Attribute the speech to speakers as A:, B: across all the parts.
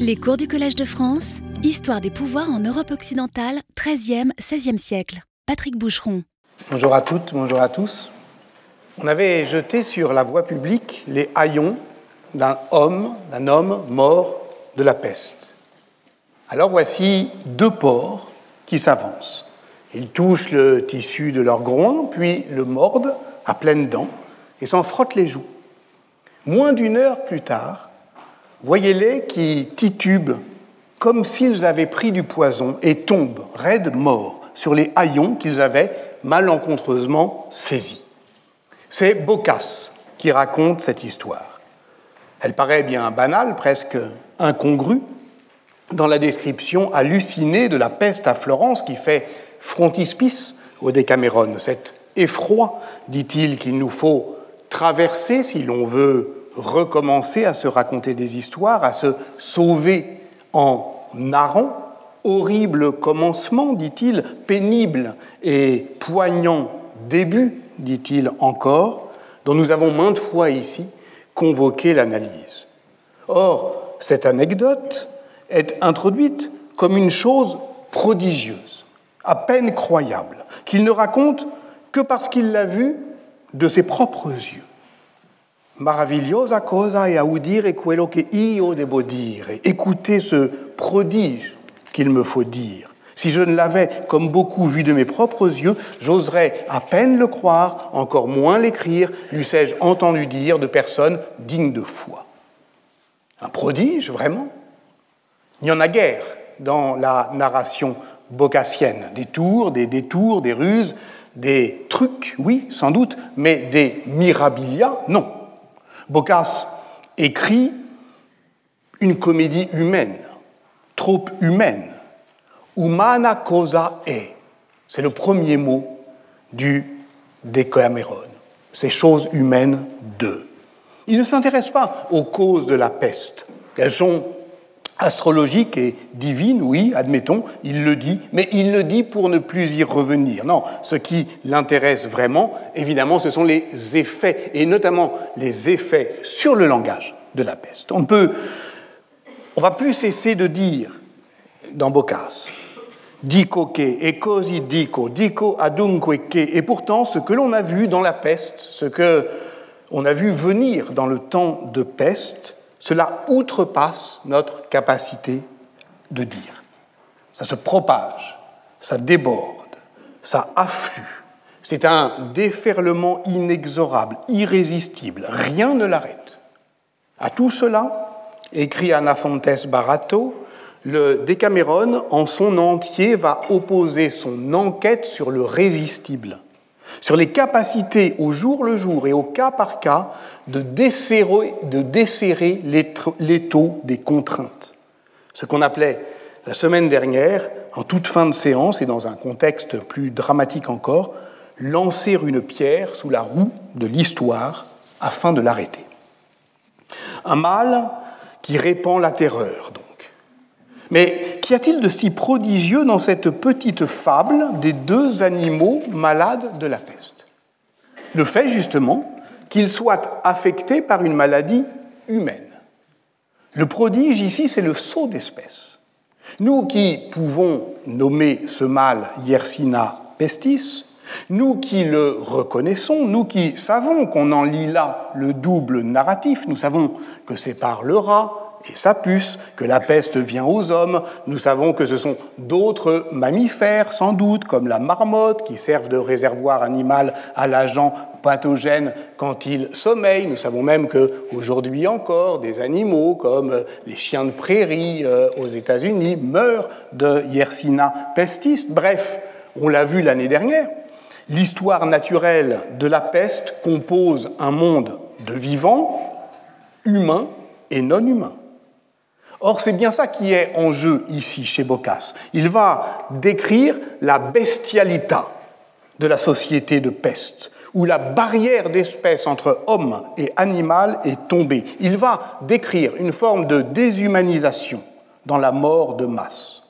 A: Les cours du Collège de France, Histoire des pouvoirs en Europe occidentale, 13e, 16e siècle. Patrick Boucheron.
B: Bonjour à toutes, bonjour à tous. On avait jeté sur la voie publique les haillons d'un homme, d'un homme mort de la peste. Alors voici deux porcs qui s'avancent. Ils touchent le tissu de leur groin, puis le mordent à pleines dents et s'en frottent les joues. Moins d'une heure plus tard, voyez-les qui titubent comme s'ils avaient pris du poison et tombent, raides morts, sur les haillons qu'ils avaient malencontreusement saisis. C'est Boccace qui raconte cette histoire. Elle paraît bien banale, presque incongrue, dans la description hallucinée de la peste à Florence qui fait frontispice au Décameron. Cet effroi, dit-il, qu'il nous faut traverser si l'on veut recommencer à se raconter des histoires, à se sauver en narrant. Horrible commencement, dit-il, pénible et poignant début, dit-il encore, dont nous avons maintes fois ici convoqué l'analyse. Or, cette anecdote est introduite comme une chose prodigieuse, à peine croyable, qu'il ne raconte que parce qu'il l'a vue de ses propres yeux. Maravillosa cosa è audire quello che io devo dire. Écoutez ce prodige qu'il me faut dire. Si je ne l'avais, comme beaucoup, vu de mes propres yeux, j'oserais à peine le croire, encore moins l'écrire, l'eussé-je entendu dire de personnes dignes de foi. Un prodige, vraiment? Il n'y en a guère dans la narration bocassienne. Des tours, des détours, des ruses, des trucs, oui, sans doute, mais des mirabilia, non. Boccace écrit une comédie humaine, trop humaine. Humana cosa est. C'est le premier mot du Decameron. Ces choses humaines de. Il ne s'intéresse pas aux causes de la peste. Elles sont astrologique et divine, oui, admettons, il le dit, mais il le dit pour ne plus y revenir. Non, ce qui l'intéresse vraiment, évidemment, ce sont les effets, et notamment les effets sur le langage de la peste. On peut, on va plus cesser de dire dans Boccace, dico che e così dico, dico adunque che, et pourtant ce que l'on a vu dans la peste, ce que on a vu venir dans le temps de peste, cela outrepasse notre capacité de dire. Ça se propage, ça déborde, ça afflue. C'est un déferlement inexorable, irrésistible. Rien ne l'arrête. À tout cela, écrit Anna Fontes Barato, le Décameron en son entier va opposer son enquête sur le résistible sur les capacités au jour le jour et au cas par cas de desserrer, de desserrer l'étau des contraintes. Ce qu'on appelait la semaine dernière, en toute fin de séance et dans un contexte plus dramatique encore, lancer une pierre sous la roue de l'histoire afin de l'arrêter. Un mal qui répand la terreur. Mais qu'y a-t-il de si prodigieux dans cette petite fable des deux animaux malades de la peste? Le fait justement qu'ils soient affectés par une maladie humaine. Le prodige ici, c'est le saut d'espèce. Nous qui pouvons nommer ce mal Yersina pestis, nous qui le reconnaissons, nous qui savons qu'on en lit là le double narratif, nous savons que c'est par le rat, et sa puce, que la peste vient aux hommes. Nous savons que ce sont d'autres mammifères, sans doute, comme la marmotte, qui servent de réservoir animal à l'agent pathogène quand il sommeille. Nous savons même qu'aujourd'hui encore, des animaux comme les chiens de prairie euh, aux États-Unis meurent de Yersina pestis. Bref, on l'a vu l'année dernière, l'histoire naturelle de la peste compose un monde de vivants, humains et non humains. Or, c'est bien ça qui est en jeu ici chez Boccace. Il va décrire la bestialité de la société de peste, où la barrière d'espèce entre homme et animal est tombée. Il va décrire une forme de déshumanisation dans la mort de masse.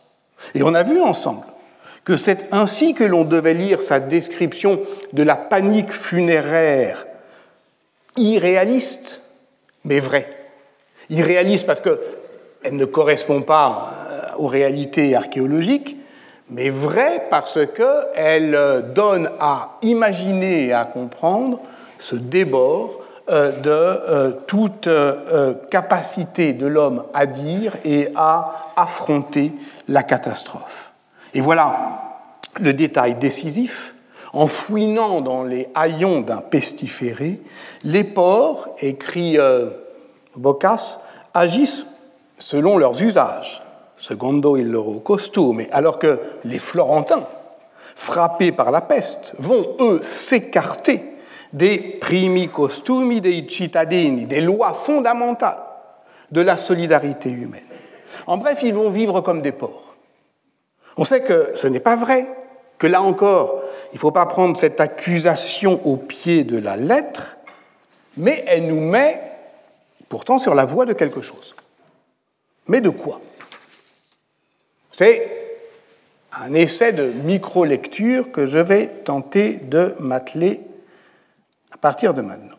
B: Et on a vu ensemble que c'est ainsi que l'on devait lire sa description de la panique funéraire, irréaliste, mais vraie. Irréaliste parce que elle ne correspond pas euh, aux réalités archéologiques, mais vraie parce qu'elle euh, donne à imaginer et à comprendre ce débord euh, de toute capacité de l'homme à dire et à affronter la catastrophe. Et voilà le détail décisif. En fouinant dans les haillons d'un pestiféré, les porcs, écrit Bocas, agissent selon leurs usages, secondo il loro costume, alors que les Florentins, frappés par la peste, vont, eux, s'écarter des primi costumi dei cittadini, des lois fondamentales de la solidarité humaine. En bref, ils vont vivre comme des porcs. On sait que ce n'est pas vrai, que là encore, il ne faut pas prendre cette accusation au pied de la lettre, mais elle nous met pourtant sur la voie de quelque chose. Mais de quoi C'est un essai de micro-lecture que je vais tenter de m'atteler à partir de maintenant.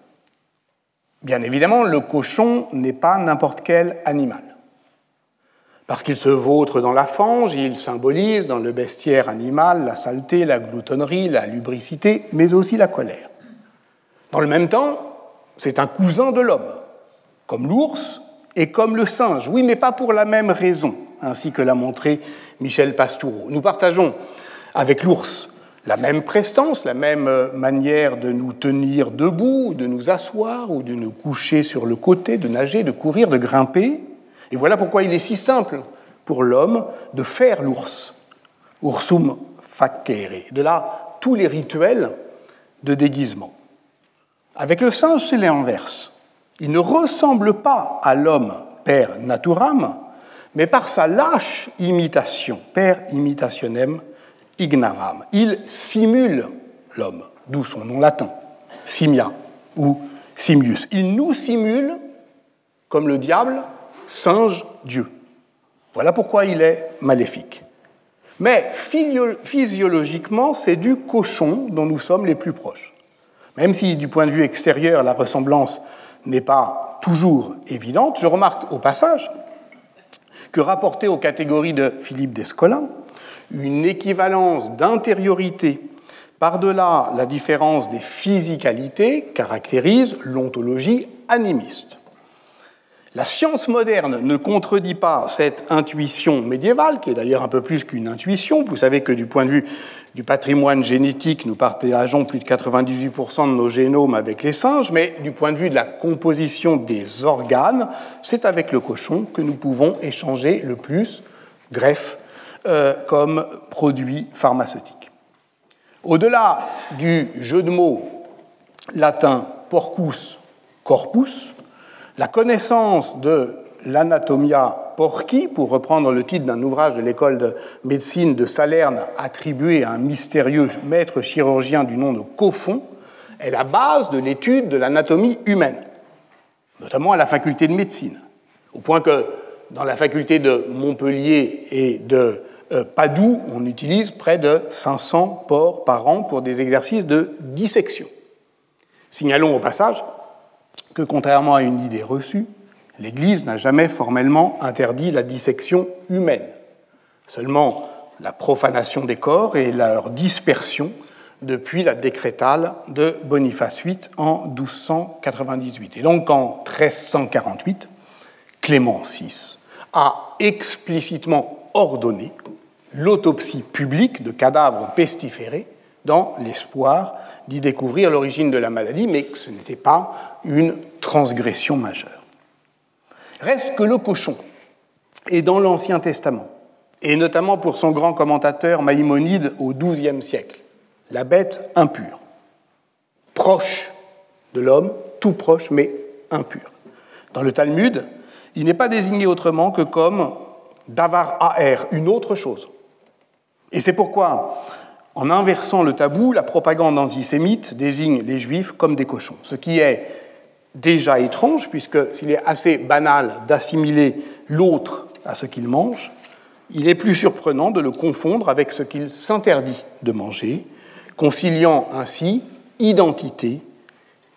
B: Bien évidemment, le cochon n'est pas n'importe quel animal. Parce qu'il se vautre dans la fange, il symbolise dans le bestiaire animal la saleté, la gloutonnerie, la lubricité, mais aussi la colère. Dans le même temps, c'est un cousin de l'homme, comme l'ours et comme le singe. Oui, mais pas pour la même raison, ainsi que l'a montré Michel Pastoureau. Nous partageons avec l'ours la même prestance, la même manière de nous tenir debout, de nous asseoir ou de nous coucher sur le côté, de nager, de courir, de grimper. Et voilà pourquoi il est si simple pour l'homme de faire l'ours. Ursum facere. De là, tous les rituels de déguisement. Avec le singe, c'est l'inverse. Il ne ressemble pas à l'homme per naturam, mais par sa lâche imitation, per imitationem ignavam. Il simule l'homme, d'où son nom latin, simia ou simius. Il nous simule, comme le diable, singe Dieu. Voilà pourquoi il est maléfique. Mais physiologiquement, c'est du cochon dont nous sommes les plus proches. Même si, du point de vue extérieur, la ressemblance n'est pas toujours évidente, je remarque au passage que rapporté aux catégories de Philippe Descollin, une équivalence d'intériorité par-delà la différence des physicalités caractérise l'ontologie animiste. La science moderne ne contredit pas cette intuition médiévale, qui est d'ailleurs un peu plus qu'une intuition. Vous savez que du point de vue du patrimoine génétique, nous partageons plus de 98% de nos génomes avec les singes, mais du point de vue de la composition des organes, c'est avec le cochon que nous pouvons échanger le plus greffe euh, comme produit pharmaceutique. Au-delà du jeu de mots latin porcus corpus, la connaissance de l'anatomia porci, pour reprendre le titre d'un ouvrage de l'école de médecine de Salerne attribué à un mystérieux maître chirurgien du nom de Coffon, est la base de l'étude de l'anatomie humaine, notamment à la faculté de médecine, au point que dans la faculté de Montpellier et de euh, Padoue, on utilise près de 500 porcs par an pour des exercices de dissection. Signalons au passage que contrairement à une idée reçue, l'Église n'a jamais formellement interdit la dissection humaine, seulement la profanation des corps et leur dispersion depuis la décrétale de Boniface VIII en 1298. Et donc en 1348, Clément VI a explicitement ordonné l'autopsie publique de cadavres pestiférés dans l'espoir d'y découvrir l'origine de la maladie, mais que ce n'était pas une transgression majeure. Reste que le cochon est dans l'Ancien Testament, et notamment pour son grand commentateur Maïmonide au XIIe siècle, la bête impure, proche de l'homme, tout proche, mais impur. Dans le Talmud, il n'est pas désigné autrement que comme davar aer, une autre chose. Et c'est pourquoi en inversant le tabou, la propagande antisémite désigne les juifs comme des cochons, ce qui est déjà étrange, puisque s'il est assez banal d'assimiler l'autre à ce qu'il mange, il est plus surprenant de le confondre avec ce qu'il s'interdit de manger, conciliant ainsi identité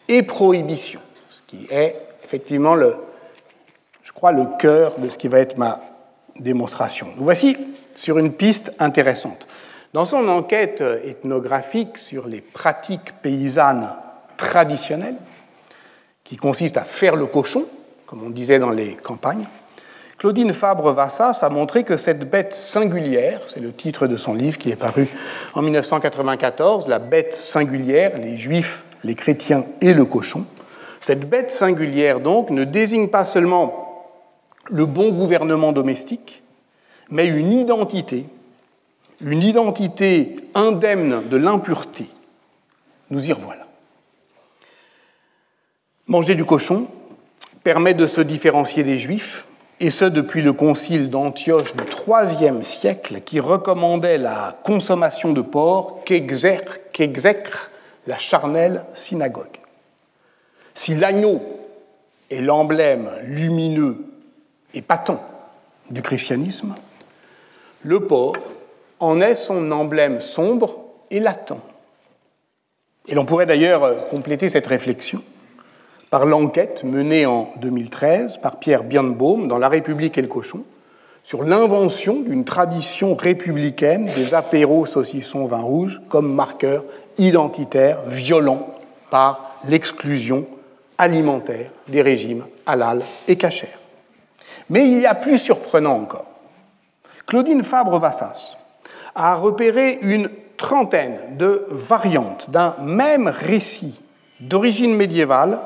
B: et prohibition, ce qui est effectivement le, je crois, le cœur de ce qui va être ma démonstration. Nous voici sur une piste intéressante. Dans son enquête ethnographique sur les pratiques paysannes traditionnelles, qui consiste à faire le cochon, comme on disait dans les campagnes, Claudine Fabre-Vassas a montré que cette bête singulière, c'est le titre de son livre qui est paru en 1994, La bête singulière, les juifs, les chrétiens et le cochon, cette bête singulière donc ne désigne pas seulement le bon gouvernement domestique, mais une identité une identité indemne de l'impureté. Nous y revoilà. Manger du cochon permet de se différencer des Juifs, et ce depuis le concile d'Antioche du IIIe siècle qui recommandait la consommation de porc qu'exècre la charnelle synagogue. Si l'agneau est l'emblème lumineux et patent du christianisme, le porc en est son emblème sombre et latent. Et l'on pourrait d'ailleurs compléter cette réflexion par l'enquête menée en 2013 par Pierre Birnbaum dans La République et le cochon sur l'invention d'une tradition républicaine des apéros saucissons vin rouge comme marqueur identitaire violent par l'exclusion alimentaire des régimes halal et cachère. Mais il y a plus surprenant encore. Claudine Fabre-Vassas a repéré une trentaine de variantes d'un même récit d'origine médiévale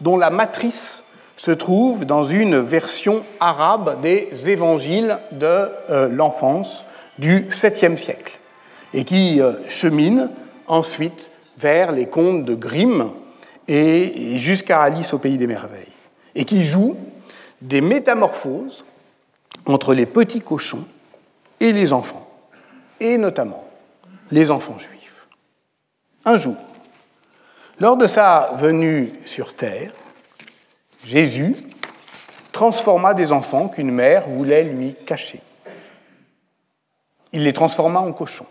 B: dont la matrice se trouve dans une version arabe des évangiles de euh, l'enfance du 7e siècle et qui euh, chemine ensuite vers les contes de Grimm et jusqu'à Alice au pays des merveilles et qui joue des métamorphoses entre les petits cochons et les enfants et notamment les enfants juifs. Un jour, lors de sa venue sur terre, Jésus transforma des enfants qu'une mère voulait lui cacher. Il les transforma en cochons.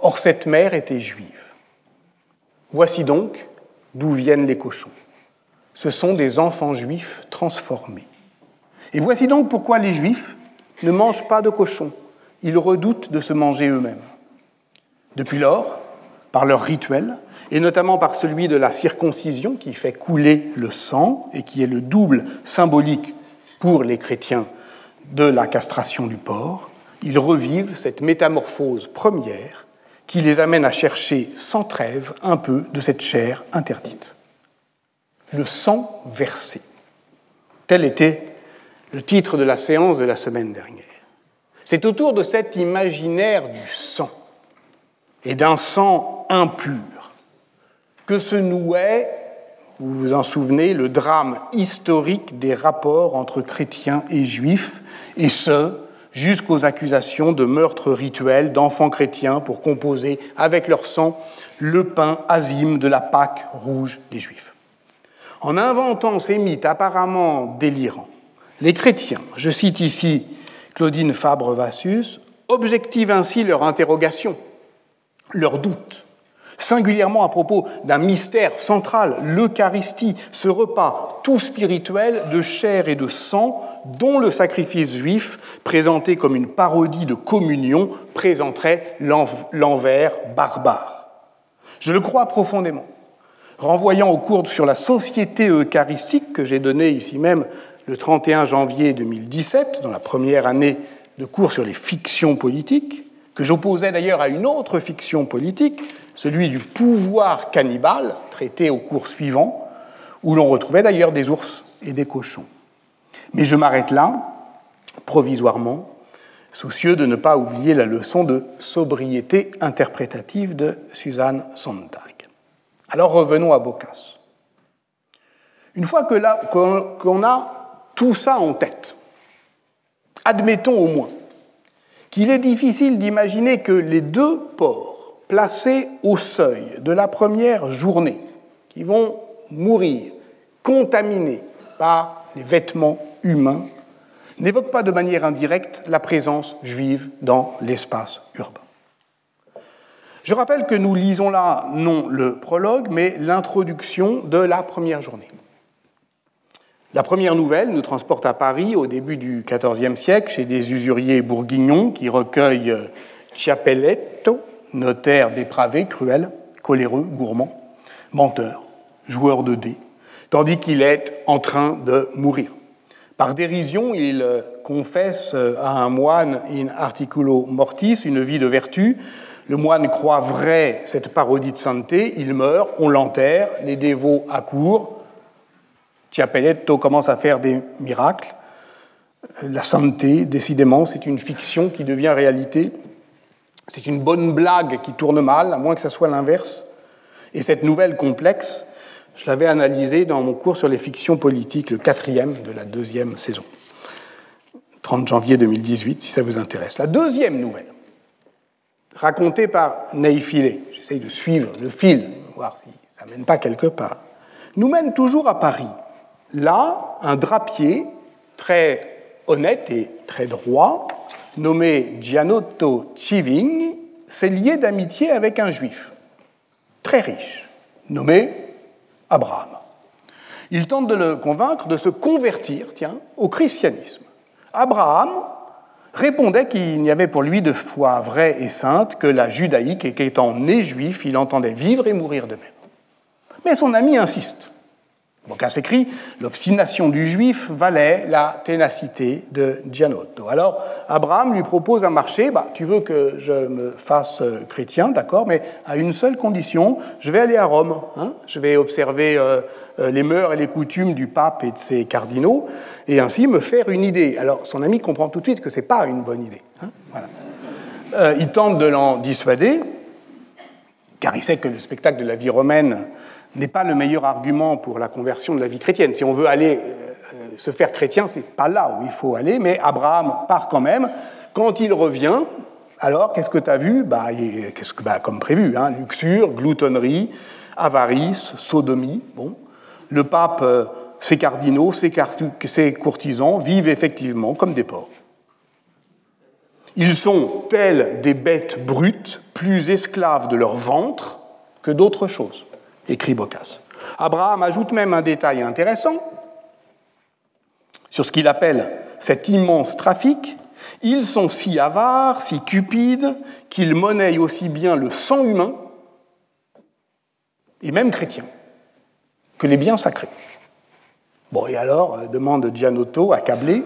B: Or, cette mère était juive. Voici donc d'où viennent les cochons. Ce sont des enfants juifs transformés. Et voici donc pourquoi les juifs ne mangent pas de cochons ils redoutent de se manger eux-mêmes. Depuis lors, par leur rituel, et notamment par celui de la circoncision qui fait couler le sang et qui est le double symbolique pour les chrétiens de la castration du porc, ils revivent cette métamorphose première qui les amène à chercher sans trêve un peu de cette chair interdite. Le sang versé. Tel était le titre de la séance de la semaine dernière. C'est autour de cet imaginaire du sang et d'un sang impur que se nouait, vous vous en souvenez, le drame historique des rapports entre chrétiens et juifs, et ce, jusqu'aux accusations de meurtre rituel d'enfants chrétiens pour composer avec leur sang le pain azime de la Pâque rouge des Juifs. En inventant ces mythes apparemment délirants, les chrétiens, je cite ici Claudine Fabre-Vassus, objective ainsi leur interrogation, leur doute, singulièrement à propos d'un mystère central, l'Eucharistie, ce repas tout spirituel de chair et de sang dont le sacrifice juif, présenté comme une parodie de communion, présenterait l'envers barbare. Je le crois profondément. Renvoyant au cours sur la société eucharistique que j'ai donné ici même le 31 janvier 2017, dans la première année de cours sur les fictions politiques, que j'opposais d'ailleurs à une autre fiction politique, celui du pouvoir cannibale, traité au cours suivant, où l'on retrouvait d'ailleurs des ours et des cochons. Mais je m'arrête là, provisoirement, soucieux de ne pas oublier la leçon de sobriété interprétative de Suzanne Sontag. Alors revenons à Boccace. Une fois qu'on a tout ça en tête. Admettons au moins qu'il est difficile d'imaginer que les deux porcs placés au seuil de la première journée, qui vont mourir contaminés par les vêtements humains, n'évoquent pas de manière indirecte la présence juive dans l'espace urbain. Je rappelle que nous lisons là non le prologue, mais l'introduction de la première journée. La première nouvelle nous transporte à Paris au début du XIVe siècle chez des usuriers bourguignons qui recueillent Chiappelletto, notaire dépravé, cruel, coléreux, gourmand, menteur, joueur de dés, tandis qu'il est en train de mourir. Par dérision, il confesse à un moine in articulo mortis une vie de vertu. Le moine croit vrai cette parodie de santé, il meurt, on l'enterre, les dévots accourent. Chiappelletto commence à faire des miracles. La santé, décidément, c'est une fiction qui devient réalité. C'est une bonne blague qui tourne mal, à moins que ce soit l'inverse. Et cette nouvelle complexe, je l'avais analysée dans mon cours sur les fictions politiques, le quatrième de la deuxième saison. 30 janvier 2018, si ça vous intéresse. La deuxième nouvelle, racontée par Neifile, j'essaye de suivre le fil, voir si ça ne mène pas quelque part, nous mène toujours à Paris. Là, un drapier très honnête et très droit nommé Gianotto Civigni, s'est lié d'amitié avec un juif très riche, nommé Abraham. Il tente de le convaincre de se convertir, au christianisme. Abraham répondait qu'il n'y avait pour lui de foi vraie et sainte que la judaïque et qu'étant né juif, il entendait vivre et mourir de même. Mais son ami insiste. Boccace écrit L'obstination du juif valait la ténacité de Gianotto. Alors, Abraham lui propose un marché bah, Tu veux que je me fasse euh, chrétien, d'accord, mais à une seule condition je vais aller à Rome. Hein, je vais observer euh, euh, les mœurs et les coutumes du pape et de ses cardinaux, et ainsi me faire une idée. Alors, son ami comprend tout de suite que ce n'est pas une bonne idée. Hein, il tente de l'en dissuader, car il sait que le spectacle de la vie romaine n'est pas le meilleur argument pour la conversion de la vie chrétienne. Si on veut aller euh, se faire chrétien, c'est pas là où il faut aller, mais Abraham part quand même. Quand il revient, alors qu'est-ce que tu as vu? Bah, qu'est-ce que, bah, Comme prévu, hein, luxure, gloutonnerie, avarice, sodomie. Bon. Le pape, euh, ses cardinaux, ses, ses courtisans vivent effectivement comme des porcs. Ils sont tels des bêtes brutes, plus esclaves de leur ventre que d'autres choses écrit Boccace. Abraham ajoute même un détail intéressant sur ce qu'il appelle cet immense trafic. Ils sont si avares, si cupides, qu'ils monnaient aussi bien le sang humain, et même chrétien, que les biens sacrés. Bon, et alors, euh, demande Gianotto, accablé,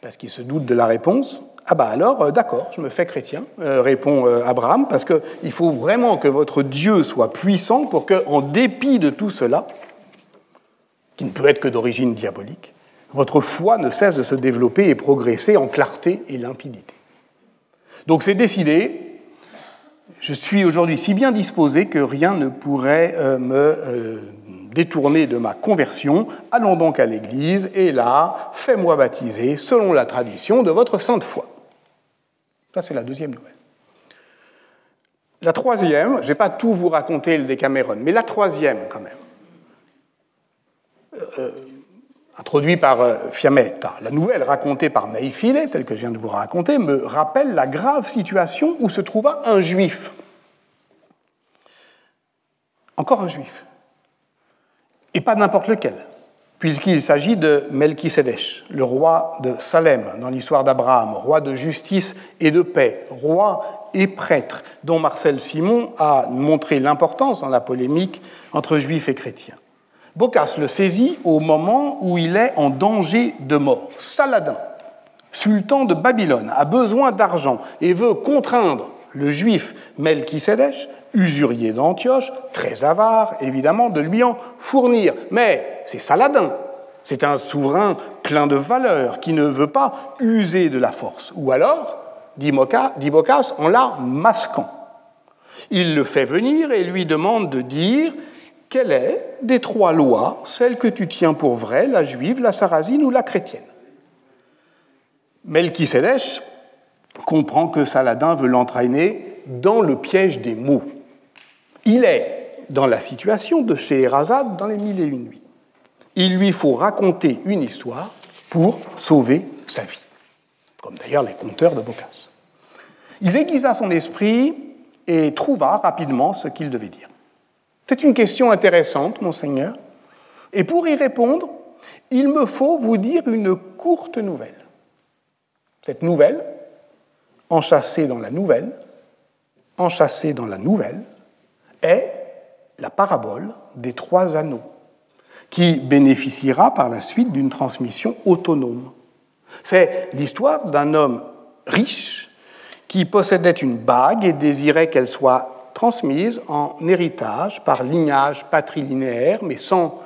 B: parce qu'il se doute de la réponse, ah bah alors, euh, d'accord, je me fais chrétien, euh, répond euh, Abraham, parce qu'il faut vraiment que votre Dieu soit puissant pour que, en dépit de tout cela, qui ne peut être que d'origine diabolique, votre foi ne cesse de se développer et progresser en clarté et limpidité. Donc c'est décidé, je suis aujourd'hui si bien disposé que rien ne pourrait me détourner de ma conversion. Allons donc à l'Église et là, fais-moi baptiser selon la tradition de votre sainte foi. Ça, c'est la deuxième nouvelle. La troisième, je ne vais pas tout vous raconter le Décameron, mais la troisième quand même, euh, euh introduite par euh, Fiametta, la nouvelle racontée par Neifile, celle que je viens de vous raconter, me rappelle la grave situation où se trouva un juif. Encore un juif. Et pas n'importe lequel puisqu'il s'agit de Melchisedec, le roi de Salem dans l'histoire d'Abraham, roi de justice et de paix, roi et prêtre, dont Marcel Simon a montré l'importance dans la polémique entre juifs et chrétiens. Boccace le saisit au moment où il est en danger de mort. Saladin, sultan de Babylone, a besoin d'argent et veut contraindre le juif Melchisedec, usurier d'Antioche, très avare évidemment, de lui en fournir. Mais c'est Saladin, c'est un souverain plein de valeur qui ne veut pas user de la force. Ou alors, dit Boccace, en la masquant. Il le fait venir et lui demande de dire quelle est des trois lois celle que tu tiens pour vraie, la juive, la sarrasine ou la chrétienne? Melchisedec comprend que Saladin veut l'entraîner dans le piège des mots. Il est dans la situation de Scheherazade dans les Mille et Une Nuits. Il lui faut raconter une histoire pour sauver sa vie, comme d'ailleurs les conteurs de Boccace. Il aiguisa son esprit et trouva rapidement ce qu'il devait dire. C'est une question intéressante, monseigneur, et pour y répondre, il me faut vous dire une courte nouvelle. Cette nouvelle, enchâssée dans la nouvelle, dans la nouvelle, est la parabole des trois anneaux, qui bénéficiera par la suite d'une transmission autonome. C'est l'histoire d'un homme riche qui possédait une bague et désirait qu'elle soit transmise en héritage par lignage patrilinéaire, mais sans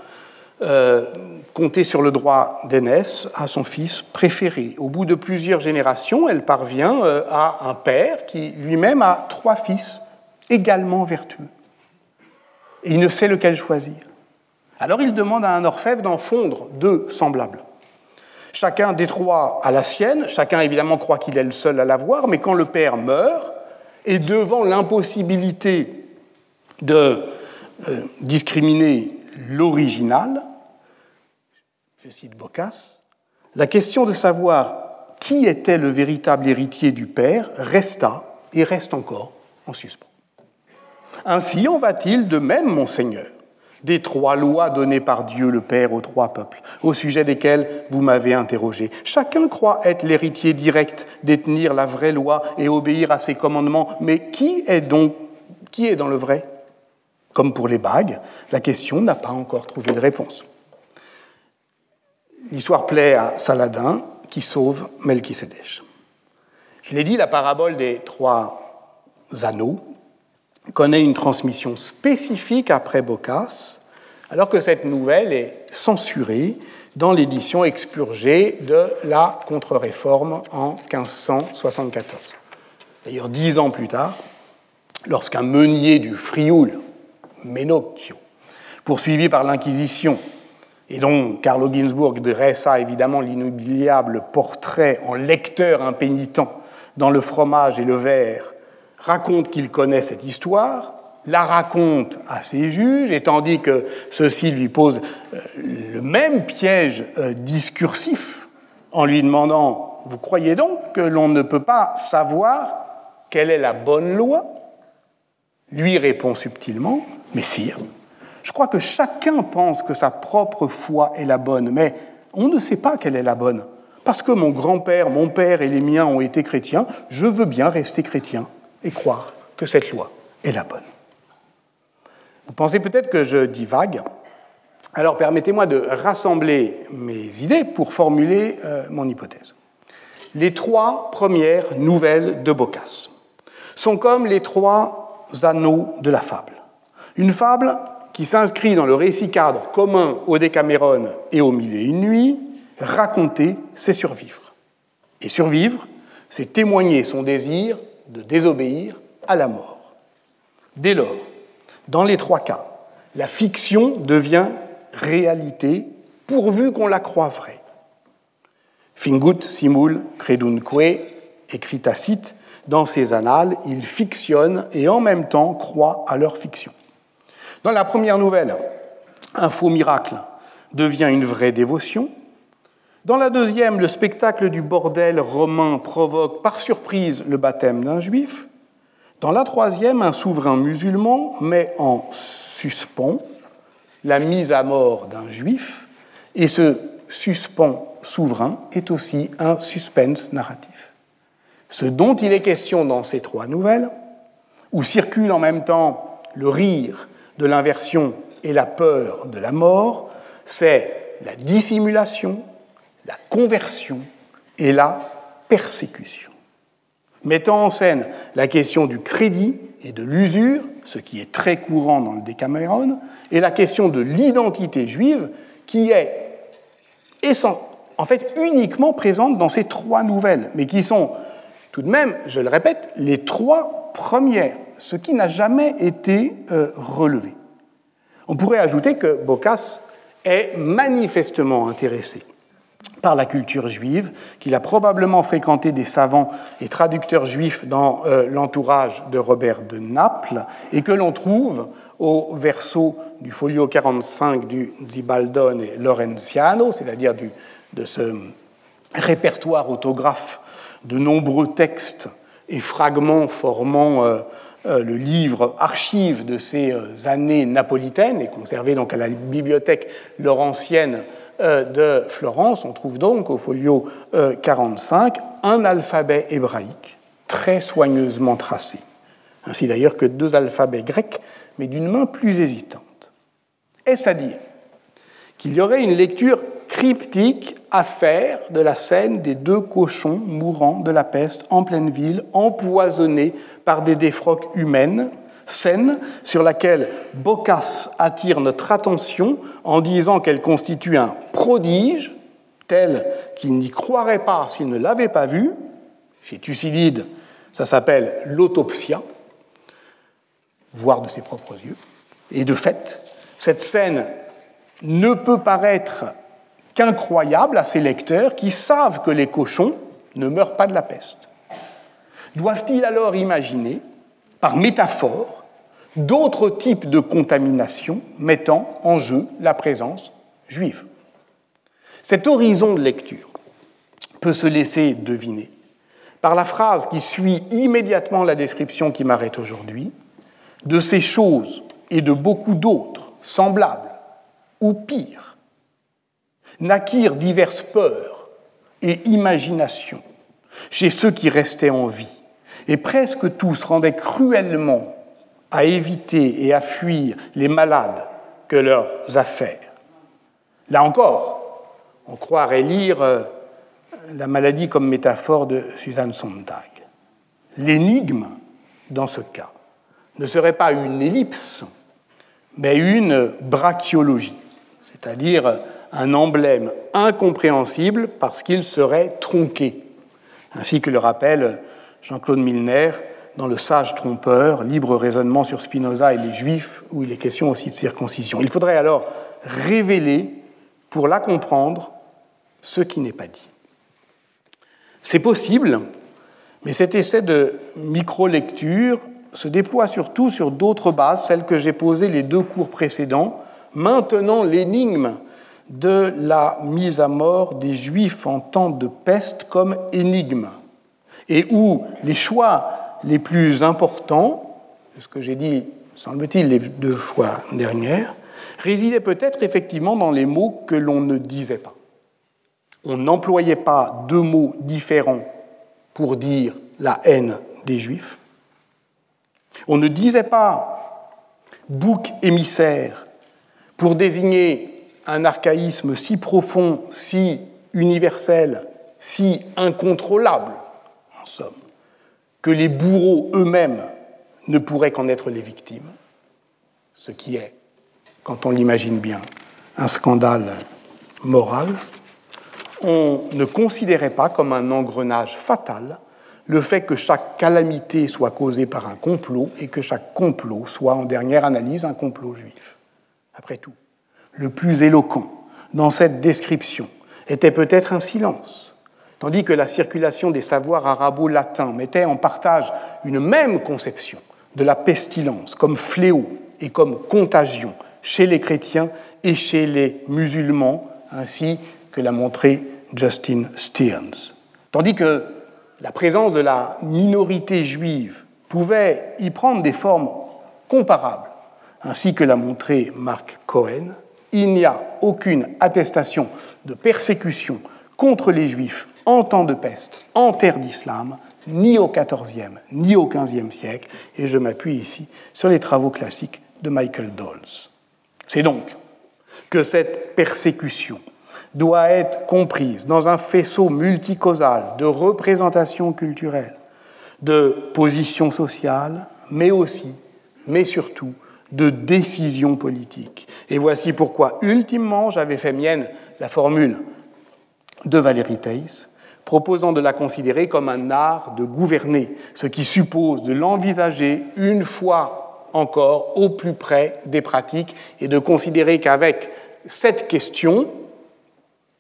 B: euh, compter sur le droit d'aînesse à son fils préféré. Au bout de plusieurs générations, elle parvient euh, à un père qui lui-même a trois fils également vertueux. Et il ne sait lequel choisir. Alors il demande à un orfèvre d'en fondre deux semblables. Chacun des trois a la sienne, chacun évidemment croit qu'il est le seul à l'avoir, mais quand le père meurt, et devant l'impossibilité de euh, discriminer l'original, la question de savoir qui était le véritable héritier du Père resta et reste encore en suspens. Ainsi en va-t-il de même, monseigneur, des trois lois données par Dieu le Père aux trois peuples, au sujet desquels vous m'avez interrogé. Chacun croit être l'héritier direct, détenir la vraie loi et obéir à ses commandements, mais qui est donc, qui est dans le vrai? Comme pour les bagues, la question n'a pas encore trouvé de réponse. L'histoire plaît à Saladin qui sauve Melchisedec. Je l'ai dit, la parabole des trois anneaux connaît une transmission spécifique après Boccace, alors que cette nouvelle est censurée dans l'édition expurgée de la Contre-Réforme en 1574. D'ailleurs, dix ans plus tard, lorsqu'un meunier du Frioul, Menocchio, poursuivi par l'Inquisition, et dont Carlo Ginzburg dressa évidemment l'inoubliable portrait en lecteur impénitent dans le fromage et le verre, raconte qu'il connaît cette histoire, la raconte à ses juges, et tandis que ceux-ci lui posent euh, le même piège euh, discursif en lui demandant Vous croyez donc que l'on ne peut pas savoir quelle est la bonne loi? Lui répond subtilement Mais sire, je crois que chacun pense que sa propre foi est la bonne, mais on ne sait pas quelle est la bonne. Parce que mon grand-père, mon père et les miens ont été chrétiens, je veux bien rester chrétien et croire que cette loi est la bonne. Vous pensez peut-être que je divague. Alors permettez-moi de rassembler mes idées pour formuler euh, mon hypothèse. Les trois premières nouvelles de Boccace sont comme les trois anneaux de la fable. Une fable qui s'inscrit dans le récit cadre commun au Décameron et au Mille et une nuits, raconter, c'est survivre. Et survivre, c'est témoigner son désir de désobéir à la mort. Dès lors, dans les trois cas, la fiction devient réalité pourvu qu'on la croie vraie. Fingut simul credunque, écrit Tacite, dans ses annales, il fictionne et en même temps croit à leur fiction. Dans la première nouvelle, un faux miracle devient une vraie dévotion. Dans la deuxième, le spectacle du bordel romain provoque par surprise le baptême d'un juif. Dans la troisième, un souverain musulman met en suspens la mise à mort d'un juif, et ce suspens souverain est aussi un suspense narratif. Ce dont il est question dans ces trois nouvelles, où circulent en même temps le rire de l'inversion et la peur de la mort, c'est la dissimulation, la conversion et la persécution. Mettant en scène la question du crédit et de l'usure, ce qui est très courant dans le Décameron, et la question de l'identité juive, qui est en fait uniquement présente dans ces trois nouvelles, mais qui sont tout de même, je le répète, les trois premières ce qui n'a jamais été euh, relevé. On pourrait ajouter que Boccace est manifestement intéressé par la culture juive, qu'il a probablement fréquenté des savants et traducteurs juifs dans euh, l'entourage de Robert de Naples, et que l'on trouve au verso du folio 45 du Zibaldone Lorenziano, c'est-à-dire de ce répertoire autographe de nombreux textes et fragments formant euh, le livre archive de ces euh, années napolitaines, et conservé donc à la bibliothèque laurentienne euh, de Florence, on trouve donc au folio 45 un alphabet hébraïque très soigneusement tracé, ainsi d'ailleurs que deux alphabets grecs, mais d'une main plus hésitante. Est-ce à dire qu'il y aurait une lecture cryptique à faire de la scène des deux cochons mourant de la peste en pleine ville, empoisonnés par des défroques humaines, scène sur laquelle Boccace attire notre attention en disant qu'elle constitue un prodige, tel qu'il n'y croirait pas s'il ne l'avait pas vu. Chez Thucydide, ça s'appelle l'autopsia, voir de ses propres yeux. Et de fait, cette scène ne peut paraître qu'incroyable à ces lecteurs qui savent que les cochons ne meurent pas de la peste. Doivent-ils alors imaginer, par métaphore, d'autres types de contamination mettant en jeu la présence juive? Cet horizon de lecture peut se laisser deviner par la phrase qui suit immédiatement la description qui m'arrête aujourd'hui, de ces choses et de beaucoup d'autres semblables ou pires, naquirent diverses peurs et imaginations chez ceux qui restaient en vie, et presque tous rendaient cruellement à éviter et à fuir les malades que leurs affaires. Là encore, on croirait lire euh, la maladie comme métaphore de Suzanne Sontag. L'énigme, dans ce cas, ne serait pas une ellipse, mais une brachiologie, c'est-à-dire un emblème incompréhensible parce qu'il serait tronqué, ainsi que le rappelle Jean-Claude Milner dans Le sage trompeur, libre raisonnement sur Spinoza et les Juifs, où il est question aussi de circoncision. Il faudrait alors révéler, pour la comprendre, ce qui n'est pas dit. C'est possible, mais cet essai de micro-lecture se déploie surtout sur d'autres bases, celles que j'ai posées les deux cours précédents, maintenant l'énigme de la mise à mort des Juifs en temps de peste comme énigme, et où les choix les plus importants, ce que j'ai dit, semble-t-il, les deux fois dernières, résidaient peut-être effectivement dans les mots que l'on ne disait pas. On n'employait pas deux mots différents pour dire la haine des Juifs. On ne disait pas bouc émissaire pour désigner un archaïsme si profond, si universel, si incontrôlable, en somme, que les bourreaux eux-mêmes ne pourraient qu'en être les victimes, ce qui est, quand on l'imagine bien, un scandale moral, on ne considérait pas comme un engrenage fatal le fait que chaque calamité soit causée par un complot et que chaque complot soit, en dernière analyse, un complot juif. Après tout, le plus éloquent dans cette description était peut-être un silence tandis que la circulation des savoirs arabo-latins mettait en partage une même conception de la pestilence comme fléau et comme contagion chez les chrétiens et chez les musulmans, ainsi que l'a montré Justin Stearns. Tandis que la présence de la minorité juive pouvait y prendre des formes comparables, ainsi que l'a montré Mark Cohen, il n'y a aucune attestation de persécution contre les juifs en temps de peste, en terre d'islam, ni au XIVe, ni au XVe siècle, et je m'appuie ici sur les travaux classiques de Michael Dawes. C'est donc que cette persécution doit être comprise dans un faisceau multicausal de représentations culturelles, de positions sociales, mais aussi, mais surtout, de décisions politiques. Et voici pourquoi, ultimement, j'avais fait mienne la formule de Valérie Theiss, proposant de la considérer comme un art de gouverner, ce qui suppose de l'envisager une fois encore au plus près des pratiques et de considérer qu'avec cette question,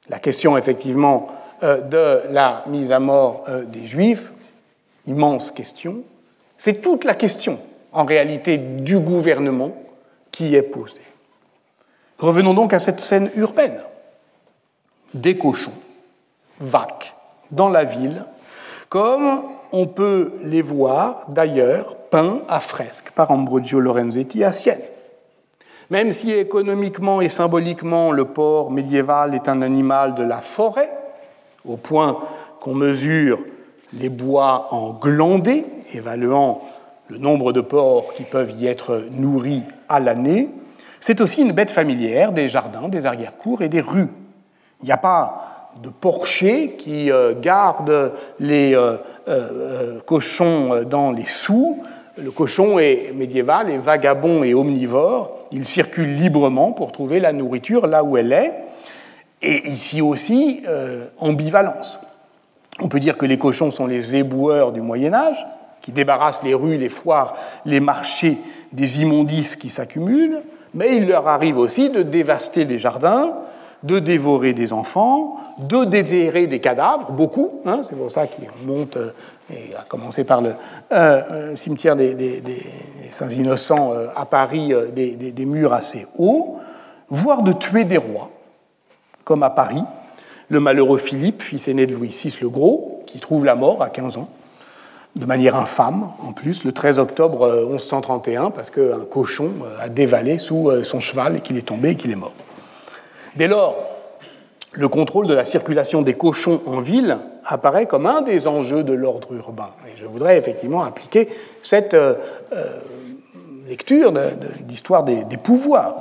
B: la question effectivement euh, de la mise à mort euh, des Juifs, immense question, c'est toute la question en réalité du gouvernement qui est posée. Revenons donc à cette scène urbaine. Des cochons, vaques, dans la ville, comme on peut les voir d'ailleurs peints à fresque par Ambrogio Lorenzetti à Sienne. Même si économiquement et symboliquement le porc médiéval est un animal de la forêt, au point qu'on mesure les bois en glandés, évaluant le nombre de porcs qui peuvent y être nourris à l'année, c'est aussi une bête familière des jardins, des arrière-cours et des rues. Il n'y a pas de porcher qui euh, garde les euh, euh, cochons dans les sous. Le cochon est médiéval, est vagabond et omnivore. Il circule librement pour trouver la nourriture là où elle est. Et ici aussi, ambivalence. On peut dire que les cochons sont les éboueurs du Moyen Âge, qui débarrassent les rues, les foires, les marchés des immondices qui s'accumulent, mais il leur arrive aussi de dévaster des jardins, de dévorer des enfants, de déterrer des cadavres, beaucoup, hein, c'est pour ça qu'on monte, euh, et à commencer par le euh, euh, cimetière des, Saints Innocents à Paris, des, murs assez hauts, voire de tuer des rois, comme à Paris, le malheureux Philippe, fils aîné de Louis VI le Gros, qui trouve la mort à 15 ans, de manière infâme en plus, le 13 octobre 1131, parce qu'un cochon a dévalé sous son cheval et qu'il est tombé et qu'il est mort. Dès lors, le contrôle de la circulation des cochons en ville apparaît comme un des enjeux de l'ordre urbain. Et je voudrais effectivement appliquer cette euh, euh, lecture d'histoire des, des pouvoirs.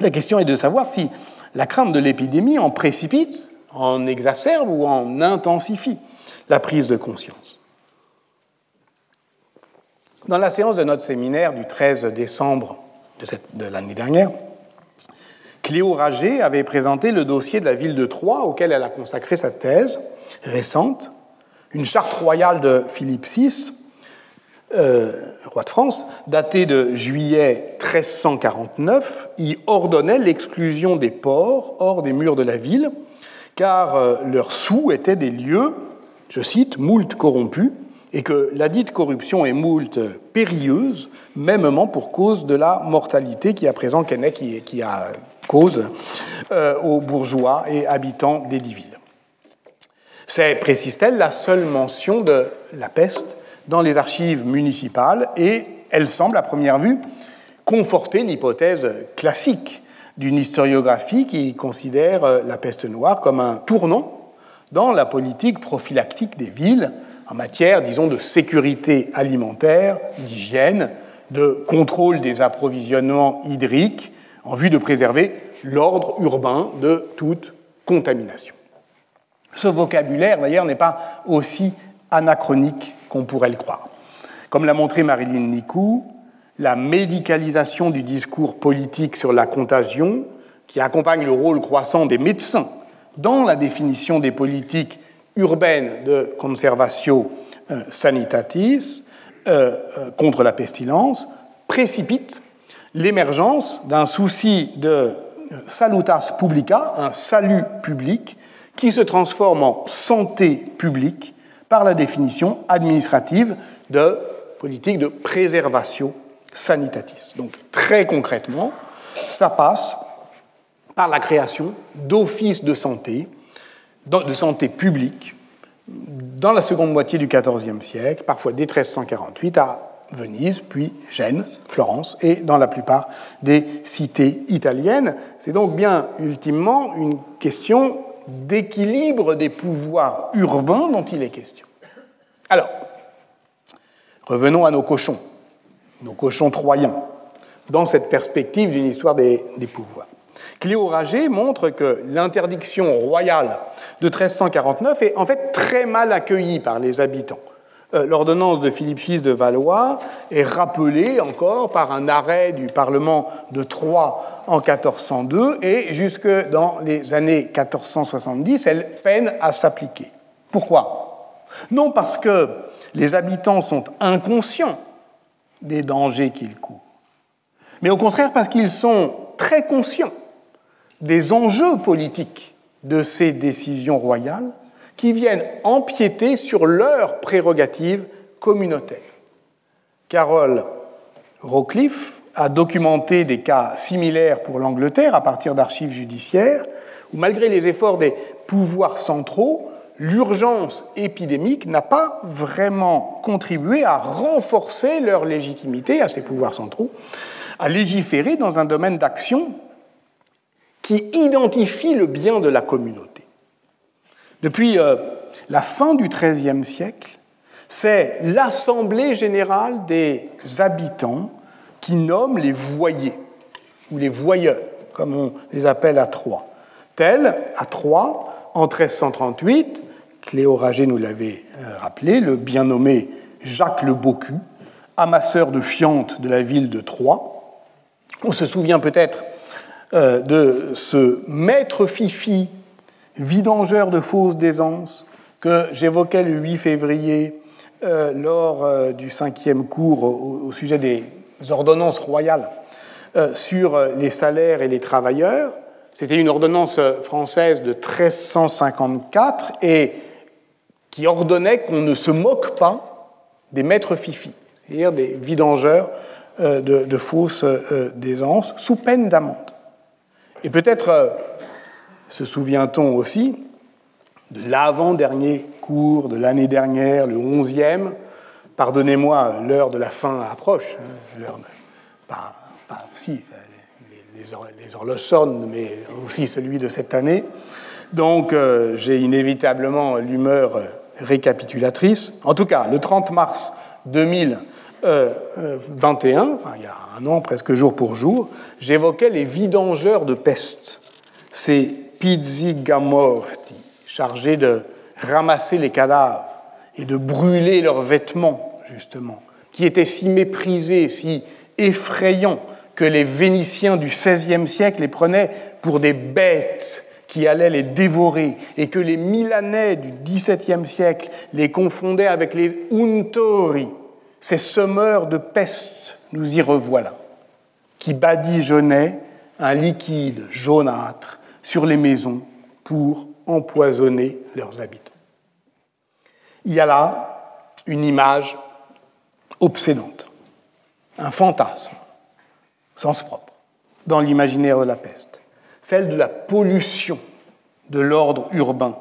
B: La question est de savoir si la crainte de l'épidémie en précipite, en exacerbe ou en intensifie la prise de conscience. Dans la séance de notre séminaire du 13 décembre de l'année dernière, Cléo Rager avait présenté le dossier de la ville de Troyes auquel elle a consacré sa thèse récente. Une charte royale de Philippe VI, euh, roi de France, datée de juillet 1349, y ordonnait l'exclusion des ports hors des murs de la ville, car euh, leurs sous étaient des lieux, je cite, moult corrompus, et que la dite corruption est moult périlleuse, mêmement pour cause de la mortalité qui à présent connaît, qui, qui a cause euh, aux bourgeois et habitants des dix villes. C'est, précise-t-elle, la seule mention de la peste dans les archives municipales et elle semble, à première vue, conforter l'hypothèse classique d'une historiographie qui considère euh, la peste noire comme un tournant dans la politique prophylactique des villes en matière, disons, de sécurité alimentaire, d'hygiène, de contrôle des approvisionnements hydriques en vue de préserver l'ordre urbain de toute contamination. Ce vocabulaire, d'ailleurs, n'est pas aussi anachronique qu'on pourrait le croire. Comme l'a montré Marilyn Nicou, la médicalisation du discours politique sur la contagion, qui accompagne le rôle croissant des médecins dans la définition des politiques urbaines de conservatio euh, sanitatis euh, euh, contre la pestilence, précipite l'émergence d'un souci de salutas publica, un salut public, qui se transforme en santé publique par la définition administrative de politique de préservation sanitatis. Donc très concrètement, ça passe par la création d'offices de santé, de santé publique, dans la seconde moitié du XIVe siècle, parfois dès 1348, à Venise, puis Gênes, Florence et dans la plupart des cités italiennes. C'est donc bien ultimement une question d'équilibre des pouvoirs urbains dont il est question. Alors, revenons à nos cochons, nos cochons troyens, dans cette perspective d'une histoire des, des pouvoirs. Cléo Rager montre que l'interdiction royale de 1349 est en fait très mal accueillie par les habitants. Euh, l'ordonnance de Philippe VI de Valois est rappelée encore par un arrêt du Parlement de Troyes en 1402 et jusque dans les années 1470, elle peine à s'appliquer. Pourquoi? Non parce que les habitants sont inconscients des dangers qu'ils courent, mais au contraire parce qu'ils sont très conscients des enjeux politiques de ces décisions royales qui viennent empiéter sur leurs prérogatives communautaires. Carole Rocliffe a documenté des cas similaires pour l'Angleterre à partir d'archives judiciaires, où malgré les efforts des pouvoirs centraux, l'urgence épidémique n'a pas vraiment contribué à renforcer leur légitimité à ces pouvoirs centraux, à légiférer dans un domaine d'action qui identifie le bien de la communauté. Depuis euh, la fin du XIIIe siècle, c'est l'Assemblée générale des habitants qui nomme les voyers, ou les voyeurs, comme on les appelle à Troyes. Tel, à Troyes, en 1338, Cléo Ragé nous l'avait euh, rappelé, le bien nommé Jacques le Bocu, amasseur de fientes de la ville de Troyes. On se souvient peut-être euh, de ce maître Fifi, vidangeur de fausses d'aisance, que j'évoquais le 8 février euh, lors du cinquième cours au, sujet des ordonnances royales sur les salaires et les travailleurs. C'était une ordonnance française de 1354 et qui ordonnait qu'on ne se moque pas des maîtres fifi, c'est-à-dire des vidangeurs euh, de, fausses euh, d'aisance, sous peine d'amende. Et peut-être euh, se souvient-on aussi de l'avant-dernier cours de l'année dernière, le onzième. Pardonnez-moi, l'heure de la fin approche. Hein, pas, si, les, les, horloges sonnent, mais aussi celui de cette année. Donc j'ai inévitablement l'humeur récapitulatrice. En tout cas, le 30 mars 2021, il y a un an presque jour pour jour, j'évoquais les vidangeurs de peste, ces pizzigamorti, chargés de ramasser les cadavres et de brûler leurs vêtements, justement, qui étaient si méprisés, si effrayants que les Vénitiens du XVIe siècle les prenaient pour des bêtes qui allaient les dévorer et que les Milanais du XVIIe siècle les confondaient avec les Untori, ces semeurs de peste, nous y revoilà, qui badigeonnaient un liquide jaunâtre sur les maisons pour empoisonner leurs habitants. Il y a là une image obsédante, un fantasme, sens propre, dans l'imaginaire de la peste celle de la pollution de l'ordre urbain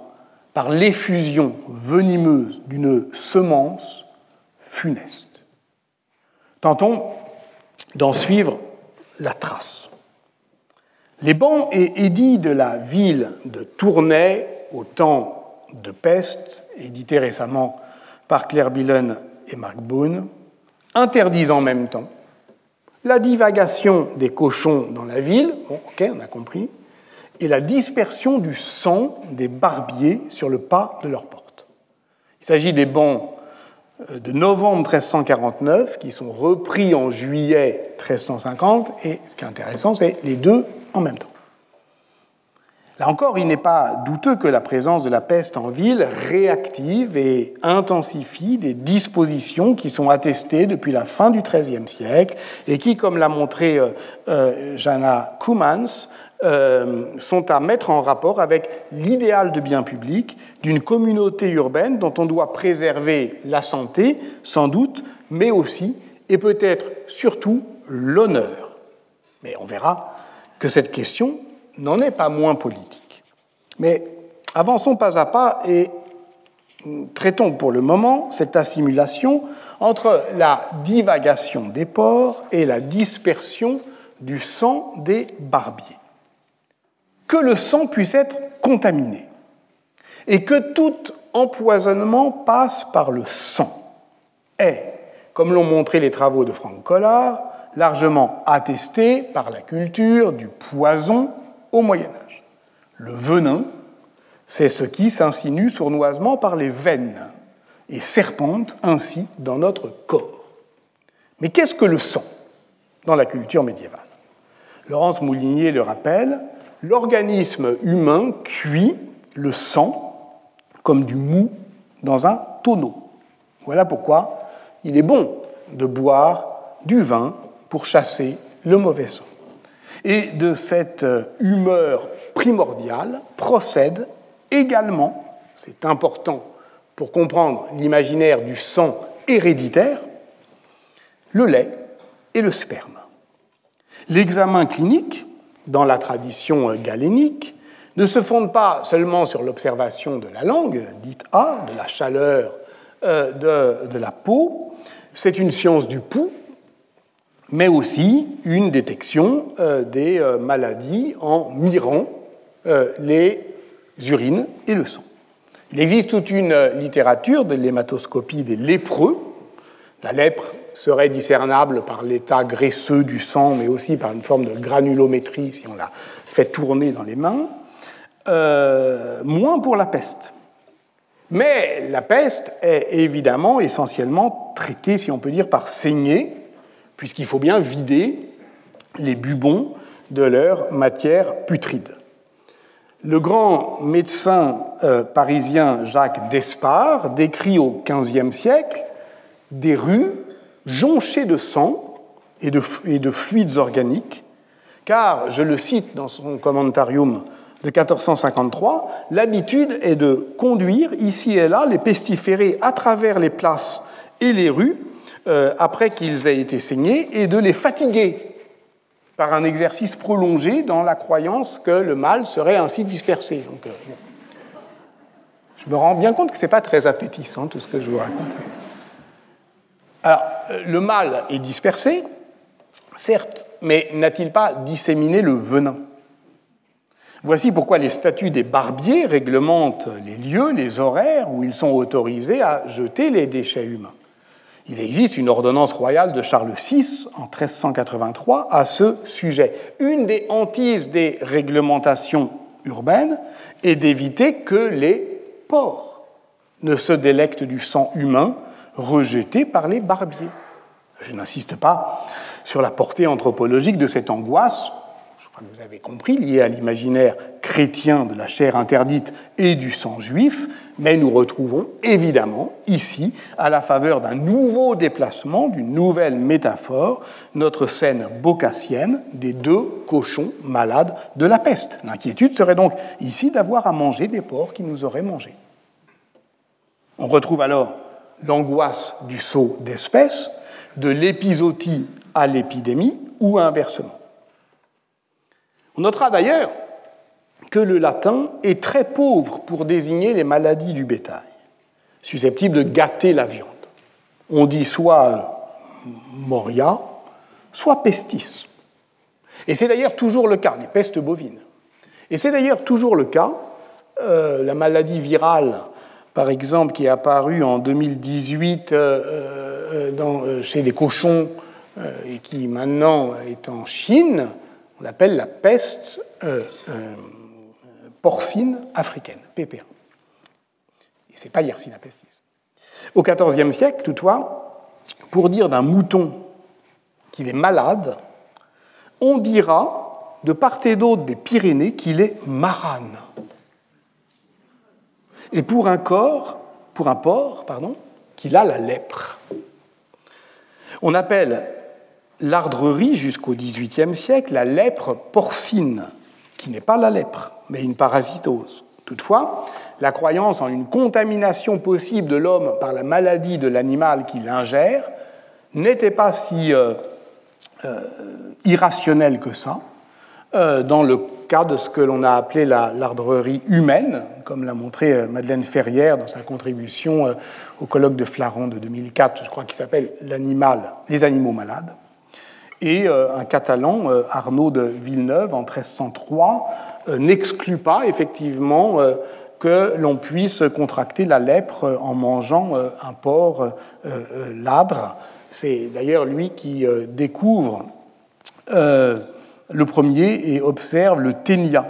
B: par l'effusion venimeuse d'une semence funeste. Tentons d'en suivre la trace. Les bancs et édits de la ville de Tournai au temps de peste, édités récemment par Claire Billen et Marc Boone, interdisent en même temps la divagation des cochons dans la ville, ok, on a compris, et la dispersion du sang des barbiers sur le pas de leur porte. Il s'agit des euh, de novembre 1349 qui sont repris en juillet 1350, et ce qui est intéressant, c'est les deux en même temps. Là encore, il n'est pas douteux que la présence de la peste en ville réactive et intensifie des dispositions qui sont attestées depuis la fin du XIIIe siècle et qui, comme l'a montré euh, euh, Jana Kumans, euh, sont à mettre en rapport avec l'idéal de bien public d'une communauté urbaine dont on doit préserver la santé, sans doute, mais aussi et peut-être surtout l'honneur. Mais on verra que cette question n'en est pas moins politique. Mais avançons pas à pas et traitons pour le moment cette assimilation entre la divagation des porcs et la dispersion du sang des barbiers. Que le sang puisse être contaminé et que tout empoisonnement passe par le sang est, comme l'ont montré les travaux de Franck Collard, largement attesté par la culture du poison au Moyen Âge. Le venin, c'est ce qui s'insinue sournoisement par les veines et serpente ainsi dans notre corps. Mais qu'est-ce que le sang dans la culture médiévale? Laurence Moulinier le rappelle, l'organisme humain cuit le sang comme du mou dans un tonneau. Voilà pourquoi il est bon de boire du vin pour chasser le mauvais sang. Et de cette euh, humeur primordiale procède également, c'est important pour comprendre l'imaginaire du sang héréditaire, le lait et le sperme. L'examen clinique, dans la tradition euh, galénique, ne se fonde pas seulement sur l'observation de la langue, dite A, de la chaleur euh, de, de la peau, c'est une science du pouls mais aussi une détection euh, des maladies en mirant les urines et le sang. Il existe toute une littérature de l'hématoscopie des lépreux. La lèpre serait discernable par l'état graisseux du sang, mais aussi par une forme de granulométrie si on la fait tourner dans les mains. moins pour la peste. Mais la peste est évidemment essentiellement traitée, si on peut dire, par saignée, puisqu'il faut bien vider les bubons de leur matière putride. Le grand médecin euh, parisien Jacques Despard décrit au XVe siècle des rues jonchées de sang et de, et de, fluides organiques, car, je le cite dans son commentarium de 1453, l'habitude est de conduire ici et là les pestiférés à travers les places et les rues euh, après qu'ils aient été saignés et de les fatiguer par un exercice prolongé dans la croyance que le mal serait ainsi dispersé. Donc, euh, je me rends bien compte que ce n'est pas très appétissant tout ce que je vous raconte. Alors, euh, le mal est dispersé, certes, mais n'a-t-il pas disséminé le venin? Voici pourquoi les statuts des barbiers réglementent les lieux, les horaires où ils sont autorisés à jeter les déchets humains. Il existe une ordonnance royale de Charles VI en 1383 à ce sujet. Une des hantises des réglementations urbaines est d'éviter que les porcs ne se délectent du sang humain rejeté par les barbiers. Je n'insiste pas sur la portée anthropologique de cette angoisse, vous avez compris, lié à l'imaginaire chrétien de la chair interdite et du sang juif, mais nous retrouvons évidemment ici, à la faveur d'un nouveau déplacement, d'une nouvelle métaphore, notre scène bocassienne des deux cochons malades de la peste. L'inquiétude serait donc ici d'avoir à manger des porcs qui nous auraient mangés. On retrouve alors l'angoisse du saut d'espèces, de l'épisodie à l'épidémie ou inversement. On notera d'ailleurs que le latin est très pauvre pour désigner les maladies du bétail, susceptibles de gâter la viande. On dit soit moria, soit pestis. Et c'est d'ailleurs toujours le cas, les pestes bovines. Et c'est d'ailleurs toujours le cas, euh, la maladie virale, par exemple, qui est apparue en 2018 euh, euh, chez les cochons et qui maintenant est en Chine, on l'appelle la peste euh, euh, porcine africaine, PPA. Et ce n'est pas Yersinia pestis. Au XIVe siècle, toutefois, pour dire d'un mouton qu'il est malade, on dira de part et d'autre des Pyrénées qu'il est marane. Et pour un pour un porc, pardon, qu'il a la lèpre. On appelle l'ardrerie jusqu'au XVIIIe siècle la lèpre porcine, qui n'est pas la lèpre, mais une parasitose. Toutefois, la croyance en une contamination possible de l'homme par la maladie de l'animal qui l'ingère n'était pas si euh, euh, irrationnelle que ça, euh, dans le cas de ce que l'on a appelé l'ardrerie humaine, comme l'a montré Madeleine Ferrière dans sa contribution au colloque de Flaran de 2004, je crois qu'il s'appelle L'animal, les animaux malades et euh, un Catalan, euh, Arnaud de Villeneuve, en 1303, euh, n'exclut pas effectivement que l'on puisse contracter la lèpre en mangeant un porc ladre. C'est d'ailleurs lui qui découvre le premier et observe le ténia,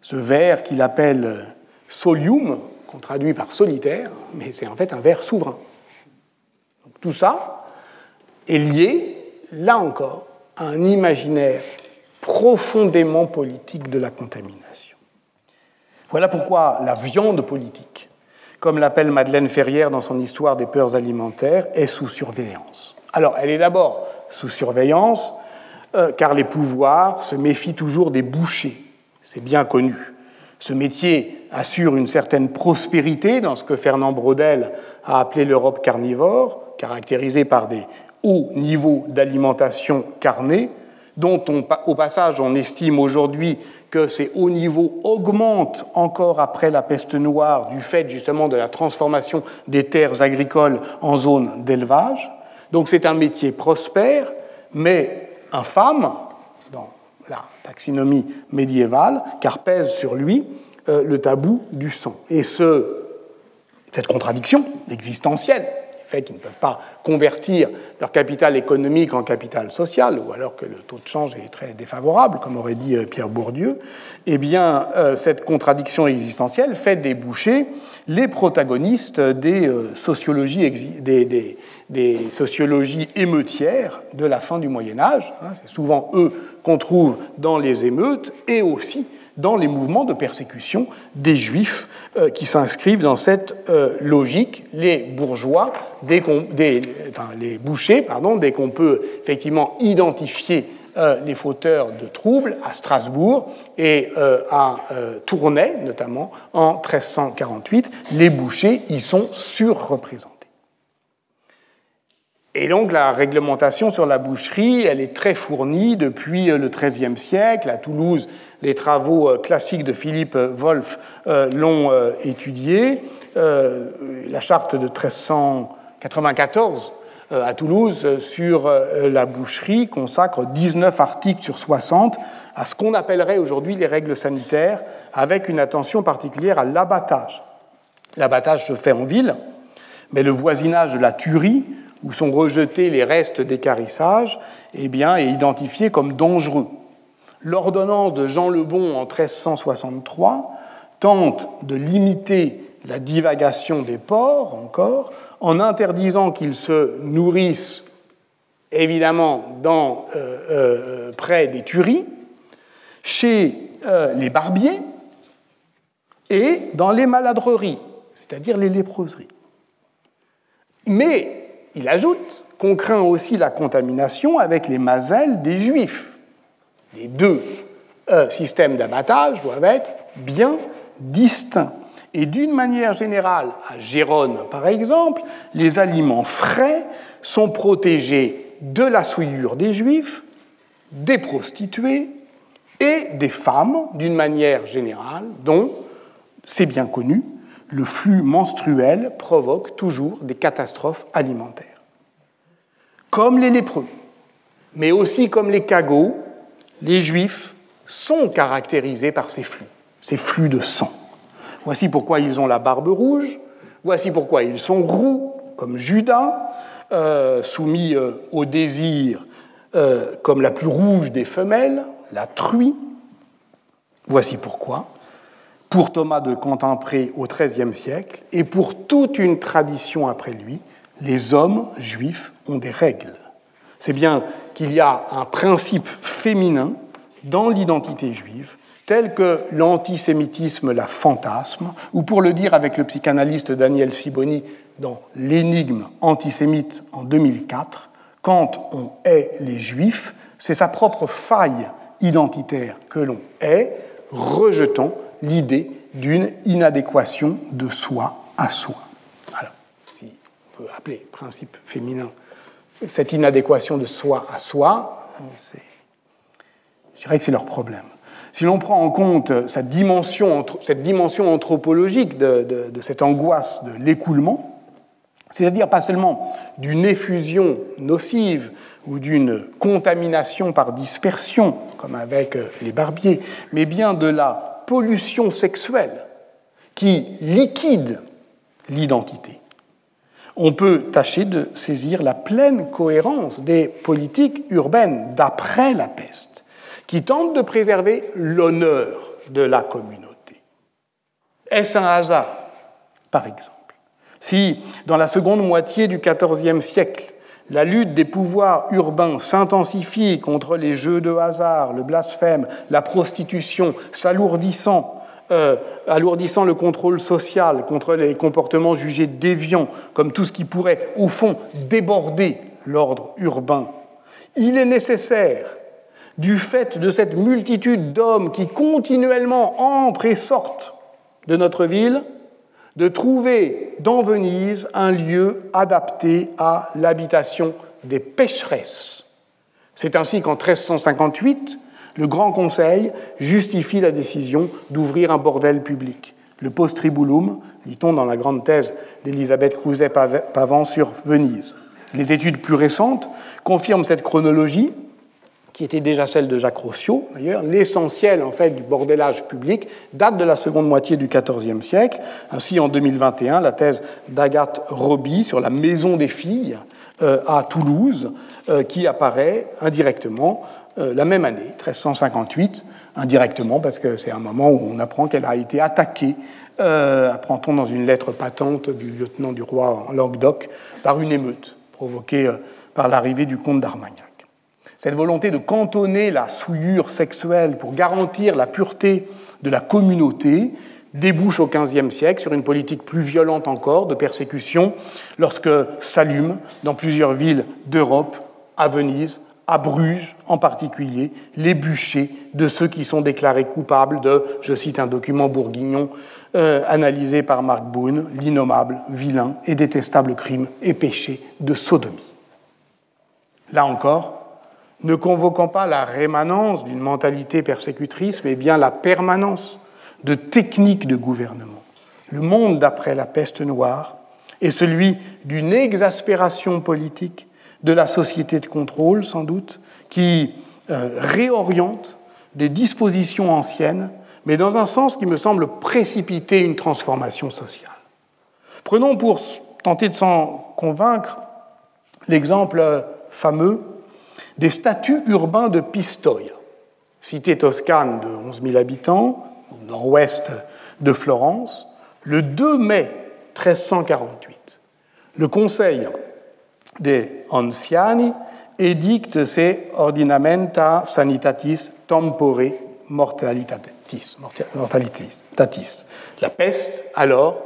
B: ce ver qu'il appelle solium, qu'on traduit par solitaire, mais c'est en fait un ver souverain. tout ça est lié là encore, un imaginaire profondément politique de la contamination. Voilà pourquoi la viande politique, comme l'appelle Madeleine Ferrière dans son Histoire des peurs alimentaires, est sous surveillance. Alors, elle est d'abord sous surveillance euh, car les pouvoirs se méfient toujours des bouchers, c'est bien connu. Ce métier assure une certaine prospérité dans ce que Fernand Braudel a appelé l'Europe carnivore, caractérisée par des haut niveau d'alimentation carnée, dont au passage on estime aujourd'hui que ces hauts niveaux augmentent encore après la peste noire du fait justement de la transformation des terres agricoles en zones d'élevage. Donc c'est un métier prospère, mais infâme, dans la taxinomie médiévale, car pèse sur lui euh, le tabou du sang. Et ce, cette contradiction existentielle fait qu'ils ne peuvent pas convertir leur capital économique en capital social, ou alors que le taux de change est très défavorable, comme aurait dit euh, Pierre Bourdieu, eh bien, euh, cette contradiction existentielle fait déboucher les protagonistes des euh, sociologies, des, des, sociologies émeutières de la fin du Moyen Âge. Hein. C'est souvent eux qu'on trouve dans les émeutes et aussi dans les mouvements de persécution des juifs euh, qui s'inscrivent dans cette euh, logique. Les bourgeois, les bouchers, pardon, dès qu'on peut effectivement identifier euh, les fauteurs de troubles à Strasbourg et à Tournai, notamment en 1348, les bouchers y sont surreprésentés. Et donc la réglementation sur la boucherie, elle est très fournie depuis le XIIIe siècle. À Toulouse, les travaux euh, classiques de Philippe Wolff euh, l'ont euh, étudié. La charte de 1394 à Toulouse sur la boucherie consacre 19 articles sur 60 à ce qu'on appellerait aujourd'hui les règles sanitaires, avec une attention particulière à l'abattage. L'abattage se fait en ville, mais le voisinage de la tuerie où sont rejetés les restes d'écarissage, eh bien, est identifié comme dangereux. L'ordonnance de Jean le Bon en 1363 tente de limiter la divagation des porcs encore en interdisant qu'ils se nourrissent évidemment euh, euh, près des tueries, chez euh, les barbiers et dans les maladreries, c'est-à-dire les léproseries. Mais il ajoute qu'on craint aussi la contamination avec les mazelles des juifs. Les deux euh, systèmes d'abattage doivent être bien distincts. Et d'une manière générale, à Gérone par exemple, les aliments frais sont protégés de la souillure des juifs, des prostituées et des femmes d'une manière générale, dont, c'est bien connu, le flux menstruel provoque toujours des catastrophes alimentaires. Comme les lépreux, mais aussi comme les cagots, les juifs sont caractérisés par ces flux, ces flux de sang. Voici pourquoi ils ont la barbe rouge, voici pourquoi ils sont roux, comme Judas, euh, soumis euh, au désir euh, comme la plus rouge des femelles, la truie. Voici pourquoi pour Thomas de Cantimpré au XIIIe siècle et pour toute une tradition après lui, les hommes juifs ont des règles. C'est bien qu'il y a un principe féminin dans l'identité juive, tel que l'antisémitisme la fantasme, ou pour le dire avec le psychanalyste Daniel Siboni dans L'énigme antisémite en 2004, quand on hait les juifs, c'est sa propre faille identitaire que l'on hait, rejetant l'idée d'une inadéquation de soi à soi. Alors, si on peut appeler principe féminin cette inadéquation de soi à soi, je dirais que c'est leur problème. Si l'on prend en compte cette dimension, anthropologique de cette angoisse de l'écoulement, c'est-à-dire pas seulement d'une effusion nocive ou d'une contamination par dispersion, comme avec les barbiers, mais bien de la pollution sexuelle qui liquide l'identité. On peut tâcher de saisir la pleine cohérence des politiques urbaines d'après la peste, qui tentent de préserver l'honneur de la communauté. Est-ce un hasard, par exemple Si, dans la seconde moitié du XIVe siècle, la lutte des pouvoirs urbains s'intensifie contre les jeux de hasard, le blasphème, la prostitution, s'alourdissant, euh, alourdissant le contrôle social contre les comportements jugés déviants, comme tout ce qui pourrait, au fond, déborder l'ordre urbain. Il est nécessaire, du fait de cette multitude d'hommes qui continuellement entrent et sortent de notre ville, de trouver dans Venise un lieu adapté à l'habitation des pécheresses. C'est ainsi qu'en 1358, le Grand Conseil justifie la décision d'ouvrir un bordel public. Le post-tribulum, lit-on dans la grande thèse d'Elisabeth Crouzet-Pavant sur Venise. Les études plus récentes confirment cette chronologie, qui était déjà celle de Jacques Rossiot, d'ailleurs. L'essentiel, en fait, du bordélage public date de la seconde moitié du XIVe siècle. Ainsi, en 2021, la thèse d'Agathe Roby sur la maison des filles euh, à Toulouse, euh, qui apparaît indirectement la même année, 1358, indirectement, parce que c'est un moment où on apprend qu'elle a été attaquée, apprend-on dans une lettre patente du lieutenant du roi en Languedoc, par une émeute provoquée par l'arrivée du comte d'Armagnac. Cette volonté de cantonner la souillure sexuelle pour garantir la pureté de la communauté débouche au XVe siècle sur une politique plus violente encore de persécution lorsque s'allument dans plusieurs villes d'Europe, à Venise, à Bruges en particulier, les bûchers de ceux qui sont déclarés coupables de, je cite un document bourguignon euh, analysé par Marc Boone, l'innommable, vilain et détestable crime et péché de sodomie. Là encore, ne convoquant pas la rémanence d'une mentalité persécutrice, mais bien la permanence de techniques de gouvernement. Le monde d'après la peste noire est celui d'une exaspération politique de la société de contrôle, sans doute, qui euh, réoriente des dispositions anciennes, mais dans un sens qui me semble précipiter une transformation sociale. Prenons pour tenter de s'en convaincre l'exemple fameux des statuts urbains de Pistoia, cité toscane de 11 000 habitants, au nord-ouest de Florence, le 2 mai 1348. Le Conseil des Anciani édicte ses Ordinamenta Sanitatis Tempore Mortalitatis. mortalitatis. La peste, alors,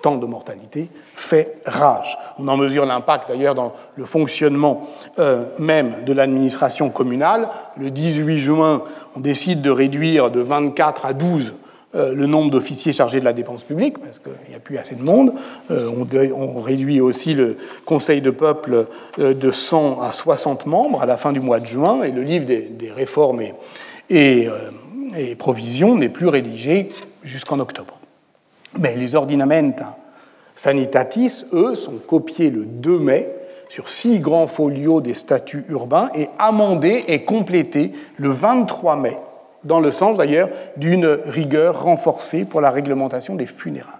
B: temps de mortalité, fait rage. On en mesure l'impact d'ailleurs dans le fonctionnement euh, même de l'administration communale. Le 18 juin, on décide de réduire de 24 à 12 euh, le nombre d'officiers chargés de la dépense publique, parce qu'il n'y a plus assez de monde. Euh, on, réduit aussi le Conseil de peuple de 100 à 60 membres à la fin du mois de juin, et le livre des, réformes et provisions n'est plus rédigé jusqu'en octobre. Mais les ordinamenta sanitatis, eux, sont copiés le 2 mai sur six grands folios des statuts urbains et amendés et complétés le 23 mai, dans le sens d'ailleurs d'une rigueur renforcée pour la réglementation des funérailles.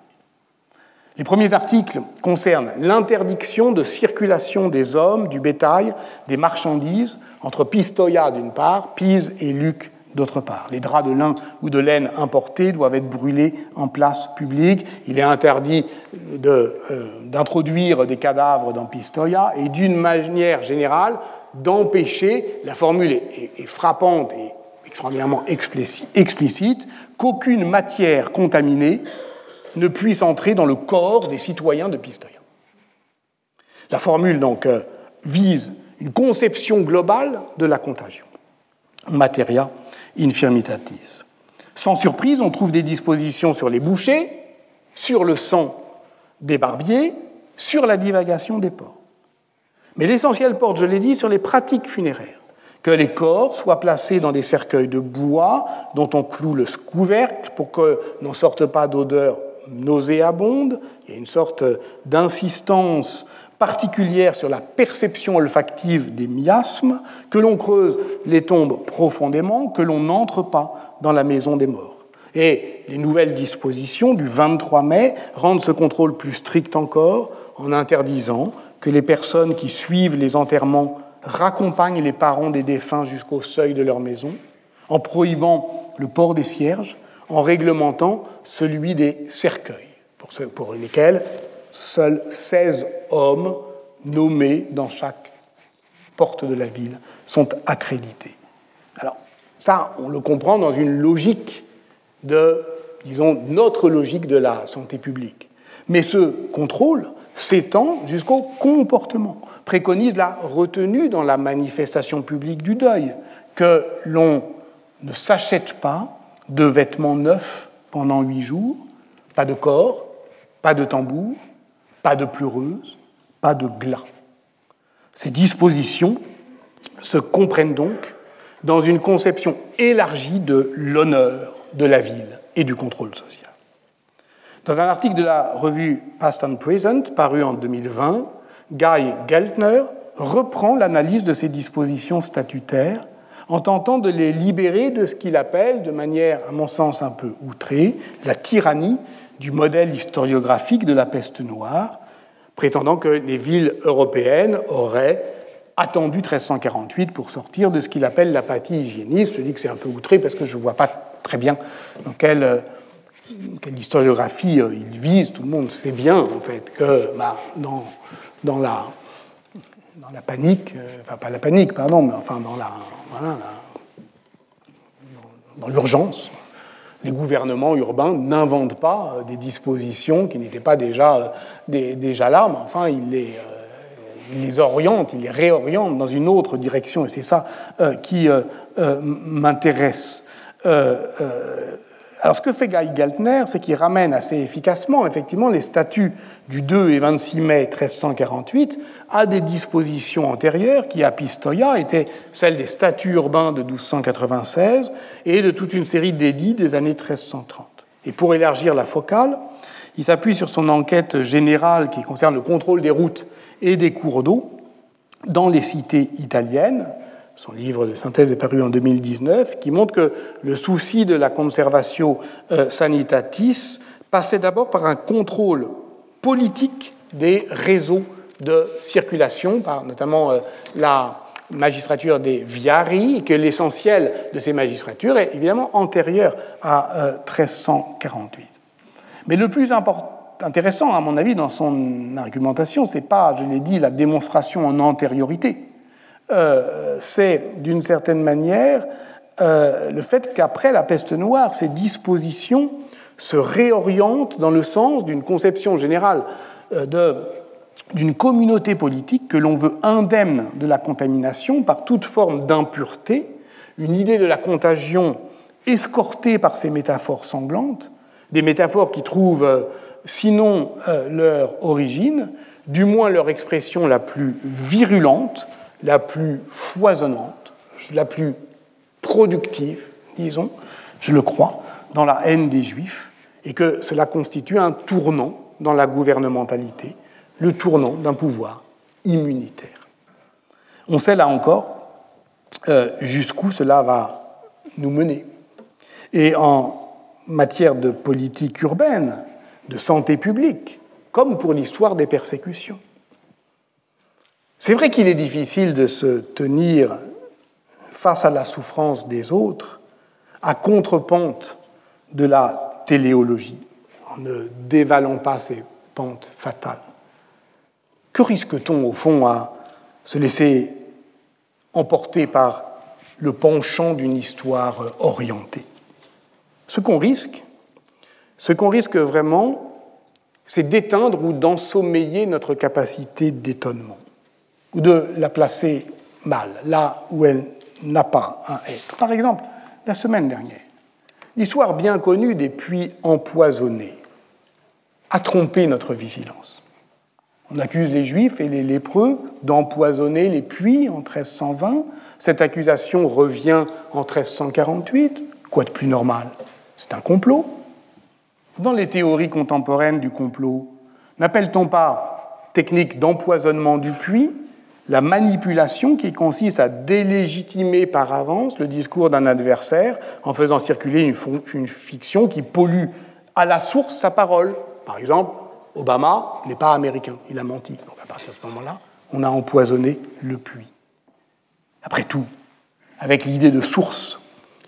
B: Les premiers articles concernent l'interdiction de circulation des hommes, du bétail, des marchandises entre Pistoia d'une part, Pise et Luc d'autre part. Les draps de lin ou de laine importés doivent être brûlés en place publique. Il est interdit euh, d'introduire des cadavres dans Pistoia et d'une manière générale d'empêcher, la formule est, frappante et extraordinairement explicite, qu'aucune matière contaminée ne puisse entrer dans le corps des citoyens de Pistoia. La formule donc euh, vise une conception globale de la contagion. Materia infirmitatis. Sans surprise, on trouve des dispositions sur les bouchers, sur le sang des barbiers, sur la divagation des porcs. Mais l'essentiel porte, je l'ai dit, sur les pratiques funéraires. Que les corps soient placés dans des cercueils de bois dont on cloue le couvercle pour que n'en sorte pas d'odeur nauséabonde. Il y a une sorte d'insistance particulière sur la perception olfactive des miasmes, que l'on creuse les tombes profondément, que l'on n'entre pas dans la maison des morts. Et les nouvelles dispositions du 23 mai rendent ce contrôle plus strict encore en interdisant que les personnes qui suivent les enterrements raccompagnent les parents des défunts jusqu'au seuil de leur maison, en prohibant le port des cierges, en réglementant celui des cercueils, pour, ceux, pour lesquels seuls 16 hommes nommés dans chaque porte de la ville sont accrédités. Alors, ça, on le comprend dans une logique de, disons, notre logique de la santé publique. Mais ce contrôle s'étend jusqu'au comportement, préconise la retenue dans la manifestation publique du deuil, que l'on ne s'achète pas de vêtements neufs pendant huit jours, pas de corps, pas de tambour, pas de pleureuse, pas de glas. Ces dispositions se comprennent donc dans une conception élargie de l'honneur de la ville et du contrôle social. Dans un article de la revue Past and Present paru en 2020, Guy Geltner, reprend l'analyse de ces dispositions statutaires en tentant de les libérer de ce qu'il appelle, de manière, à mon sens, un peu outrée, la tyrannie du modèle historiographique de la peste noire, prétendant que les villes européennes auraient attendu 1348 pour sortir de ce qu'il appelle l'apathie hygiéniste. Je dis que c'est un peu outré parce que je ne vois pas très bien dans quelle, quelle historiographie euh, il vise. Tout le monde sait bien, en fait, que bah, dans, dans la dans la panique, euh, enfin pas la panique, pardon, mais enfin dans la, dans l'urgence, les gouvernements urbains n'inventent pas euh, des dispositions qui n'étaient pas déjà, déjà là, mais enfin ils les, ils les orientent, ils les réorientent dans une autre direction, et c'est ça qui m'intéresse. Alors ce que fait Guy Geltner, c'est qu'il ramène assez efficacement, effectivement, les statuts du 2 et 26 mai 1348 à des dispositions antérieures qui, à Pistoia, étaient celles des statuts urbains de 1296 et de toute une série d'édits des années 1330. Et pour élargir la focale, il s'appuie sur son enquête générale qui concerne le contrôle des routes et des cours d'eau dans les cités italiennes, son livre de synthèse est paru en 2019, qui montre que le souci de la conservation euh, sanitatis passait d'abord par un contrôle politique des réseaux de circulation, par notamment euh, la magistrature des viari, et que l'essentiel de ces magistratures est évidemment antérieur à 1348. Euh, Mais le plus intéressant, à mon avis, dans son argumentation, ce n'est pas, je l'ai dit, la démonstration en antériorité, euh, c'est d'une certaine manière euh, le fait qu'après la peste noire, ces dispositions se réorientent dans le sens d'une conception générale euh, d'une communauté politique que l'on veut indemne de la contamination par toute forme d'impureté, une idée de la contagion escortée par ces métaphores sanglantes, des métaphores qui trouvent, sinon leur origine, du moins leur expression la plus virulente la plus foisonnante, la plus productive, disons, je le crois, dans la haine des Juifs, et que cela constitue un tournant dans la gouvernementalité, le tournant d'un pouvoir immunitaire. On sait là encore euh, jusqu'où cela va nous mener. Et en matière de politique urbaine, de santé publique, comme pour l'histoire des persécutions, c'est vrai qu'il est difficile de se tenir face à la souffrance des autres à contre-pente de la téléologie, en ne dévalant pas ces pentes fatales. Que risque-t-on au fond à se laisser emporter par le penchant d'une histoire orientée? Ce qu'on risque, ce qu'on risque vraiment, c'est d'éteindre ou d'ensommeiller notre capacité d'étonnement ou de la placer mal, là où elle n'a pas à être. Par exemple, la semaine dernière, l'histoire bien connue des puits empoisonnés a trompé notre vigilance. On accuse les juifs et les lépreux d'empoisonner les puits en 1320. Cette accusation revient en 1348. Quoi de plus normal? C'est un complot. Dans les théories contemporaines du complot, n'appelle-t-on pas technique d'empoisonnement du puits la manipulation qui consiste à délégitimer par avance le discours d'un adversaire en faisant circuler une, fiction qui pollue à la source sa parole. Par exemple, Obama n'est pas américain, il a menti. Donc à partir de ce moment-là, on a empoisonné le puits. Après tout, avec l'idée de source,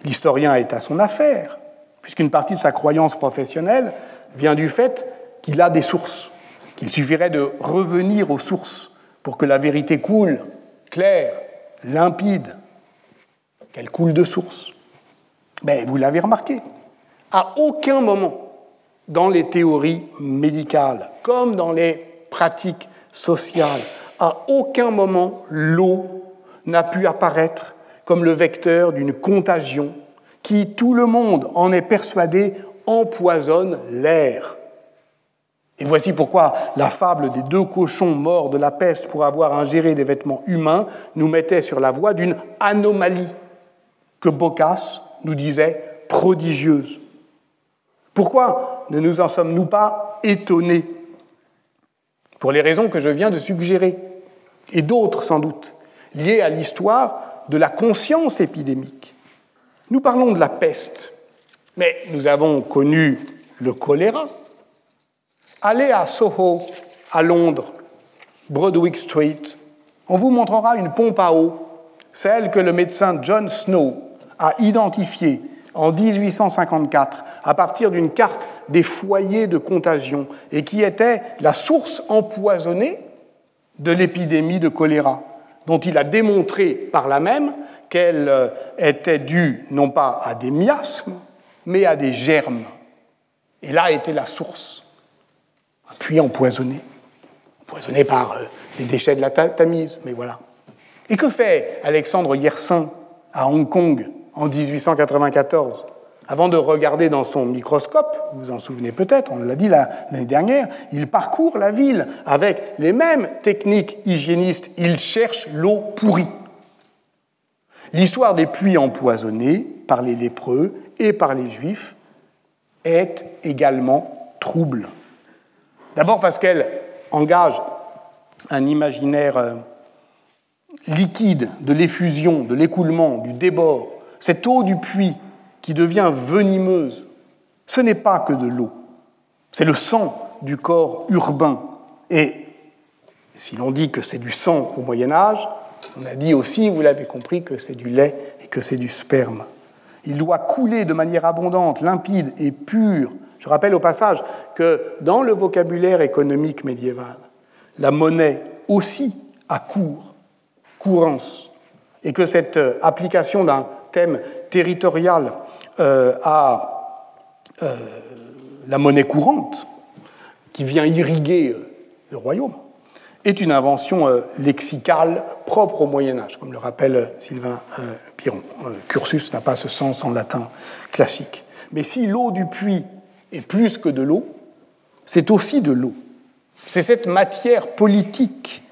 B: l'historien est à son affaire, puisqu'une partie de sa croyance professionnelle vient du fait qu'il a des sources, qu'il suffirait de revenir aux sources pour que la vérité coule claire, limpide, qu'elle coule de source. Mais ben, vous l'avez remarqué, à aucun moment dans les théories médicales comme dans les pratiques sociales, à aucun moment l'eau n'a pu apparaître comme le vecteur d'une contagion qui, tout le monde en est persuadé, empoisonne l'air. Et voici pourquoi la fable des deux cochons morts de la peste pour avoir ingéré des vêtements humains nous mettait sur la voie d'une anomalie que Boccace nous disait prodigieuse. Pourquoi ne nous en sommes-nous pas étonnés? Pour les raisons que je viens de suggérer, et d'autres sans doute, liées à l'histoire de la conscience épidémique. Nous parlons de la peste, mais nous avons connu le choléra. Allez à Soho, à Londres, Broadwick Street, on vous montrera une pompe à eau, celle que le médecin John Snow a identifiée en 1854 à partir d'une carte des foyers de contagion et qui était la source empoisonnée de l'épidémie de choléra, dont il a démontré par là même qu'elle euh, était due non pas à des miasmes, mais à des germes. Et là était la source, un puits empoisonné, empoisonné par euh, des déchets de la Tamise, mais voilà. Et que fait Alexandre Yersin à Hong Kong en 1894 avant de regarder dans son microscope, vous vous en souvenez peut-être, on l'a dit l'année dernière, il parcourt la ville avec les mêmes techniques hygiénistes, il cherche l'eau pourrie. L'histoire des puits empoisonnés par les lépreux et par les juifs est également trouble. D'abord parce qu'elle engage un imaginaire euh, liquide de l'effusion, de l'écoulement, du débord, cette eau du puits qui devient venimeuse, ce n'est pas que de l'eau, c'est le sang du corps urbain. Et si l'on dit que c'est du sang au Moyen Âge, on a dit aussi, vous l'avez compris, que c'est du lait et que c'est du sperme. Il doit couler de manière abondante, limpide et pure. Je rappelle au passage que dans le vocabulaire économique médiéval, la monnaie aussi a cours, courance, et que cette euh, application d'un thème territorial euh, à euh, la monnaie courante, qui vient irriguer le royaume, est une invention lexicale propre au Moyen Âge, comme le rappelle Sylvain Piron. Cursus n'a pas ce sens en latin classique. Mais si l'eau du puits est plus que de l'eau, c'est aussi de l'eau. C'est cette matière politique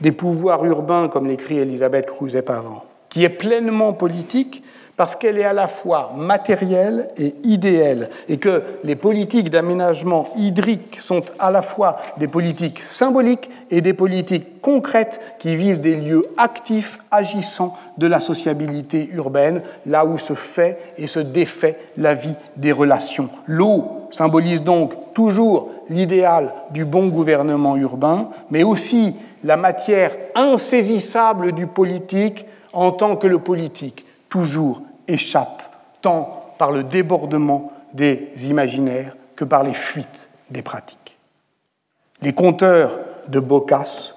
B: des pouvoirs urbains, comme l'écrit Elisabeth Cruzet-Pavant, qui est pleinement politique parce qu'elle est à la fois matérielle et idéale, et que les politiques d'aménagement hydrique sont à la fois des politiques symboliques et des politiques concrètes qui visent des lieux actifs, agissants de la sociabilité urbaine, là où se fait et se défait la vie des relations. L'eau symbolise donc toujours l'idéal du bon gouvernement urbain, mais aussi la matière insaisissable du politique en tant que le politique toujours échappe tant par le débordement des imaginaires que par les fuites des pratiques. Les conteurs de Bocas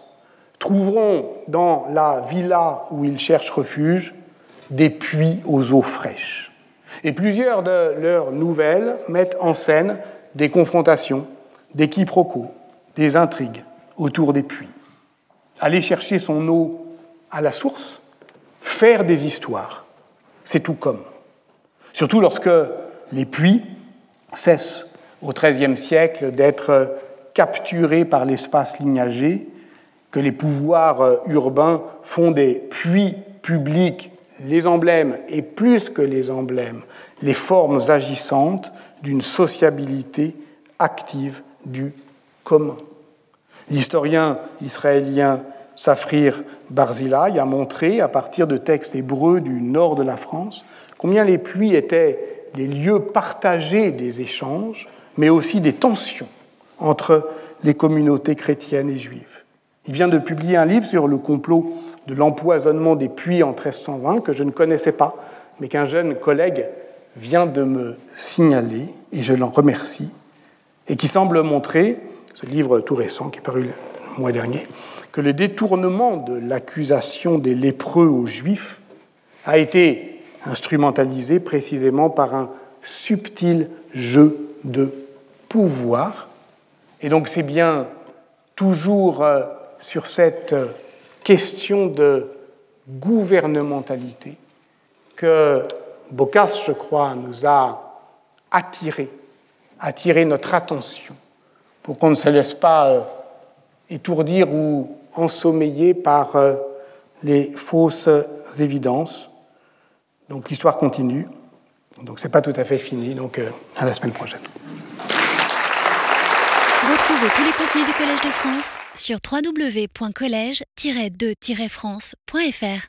B: trouveront dans la villa où ils cherchent refuge des puits aux eaux fraîches. Et plusieurs de leurs nouvelles mettent en scène des confrontations, des quiproquos, des intrigues autour des puits. Aller chercher son eau à la source, faire des histoires, c'est tout comme. Surtout lorsque les puits cessent au XIIIe siècle d'être capturés par l'espace lignagé, que les pouvoirs urbains font des puits publics les emblèmes, et plus que les emblèmes, les formes agissantes d'une sociabilité active du commun. L'historien israélien Safrir Barzilai a montré, à partir de textes hébreux du nord de la France, combien les puits étaient les lieux partagés des échanges, mais aussi des tensions entre les communautés chrétiennes et juives. Il vient de publier un livre sur le complot de l'empoisonnement des puits en 1320 que je ne connaissais pas, mais qu'un jeune collègue vient de me signaler, et je l'en remercie, et qui semble montrer, ce livre tout récent qui est paru le mois dernier, que le détournement de l'accusation des lépreux aux Juifs a été instrumentalisé précisément par un subtil jeu de pouvoir. Et donc c'est bien toujours euh, sur cette question de gouvernementalité que Bocas, je crois, nous a attiré, attiré notre attention pour qu'on ne se laisse pas euh, étourdir ou ensommeiller par euh, les fausses évidences. Donc l'histoire continue. Donc c'est pas tout à fait fini. Donc euh, à la semaine prochaine.
A: Retrouvez tous les contenus du Collège de France sur www.colège-2-france.fr.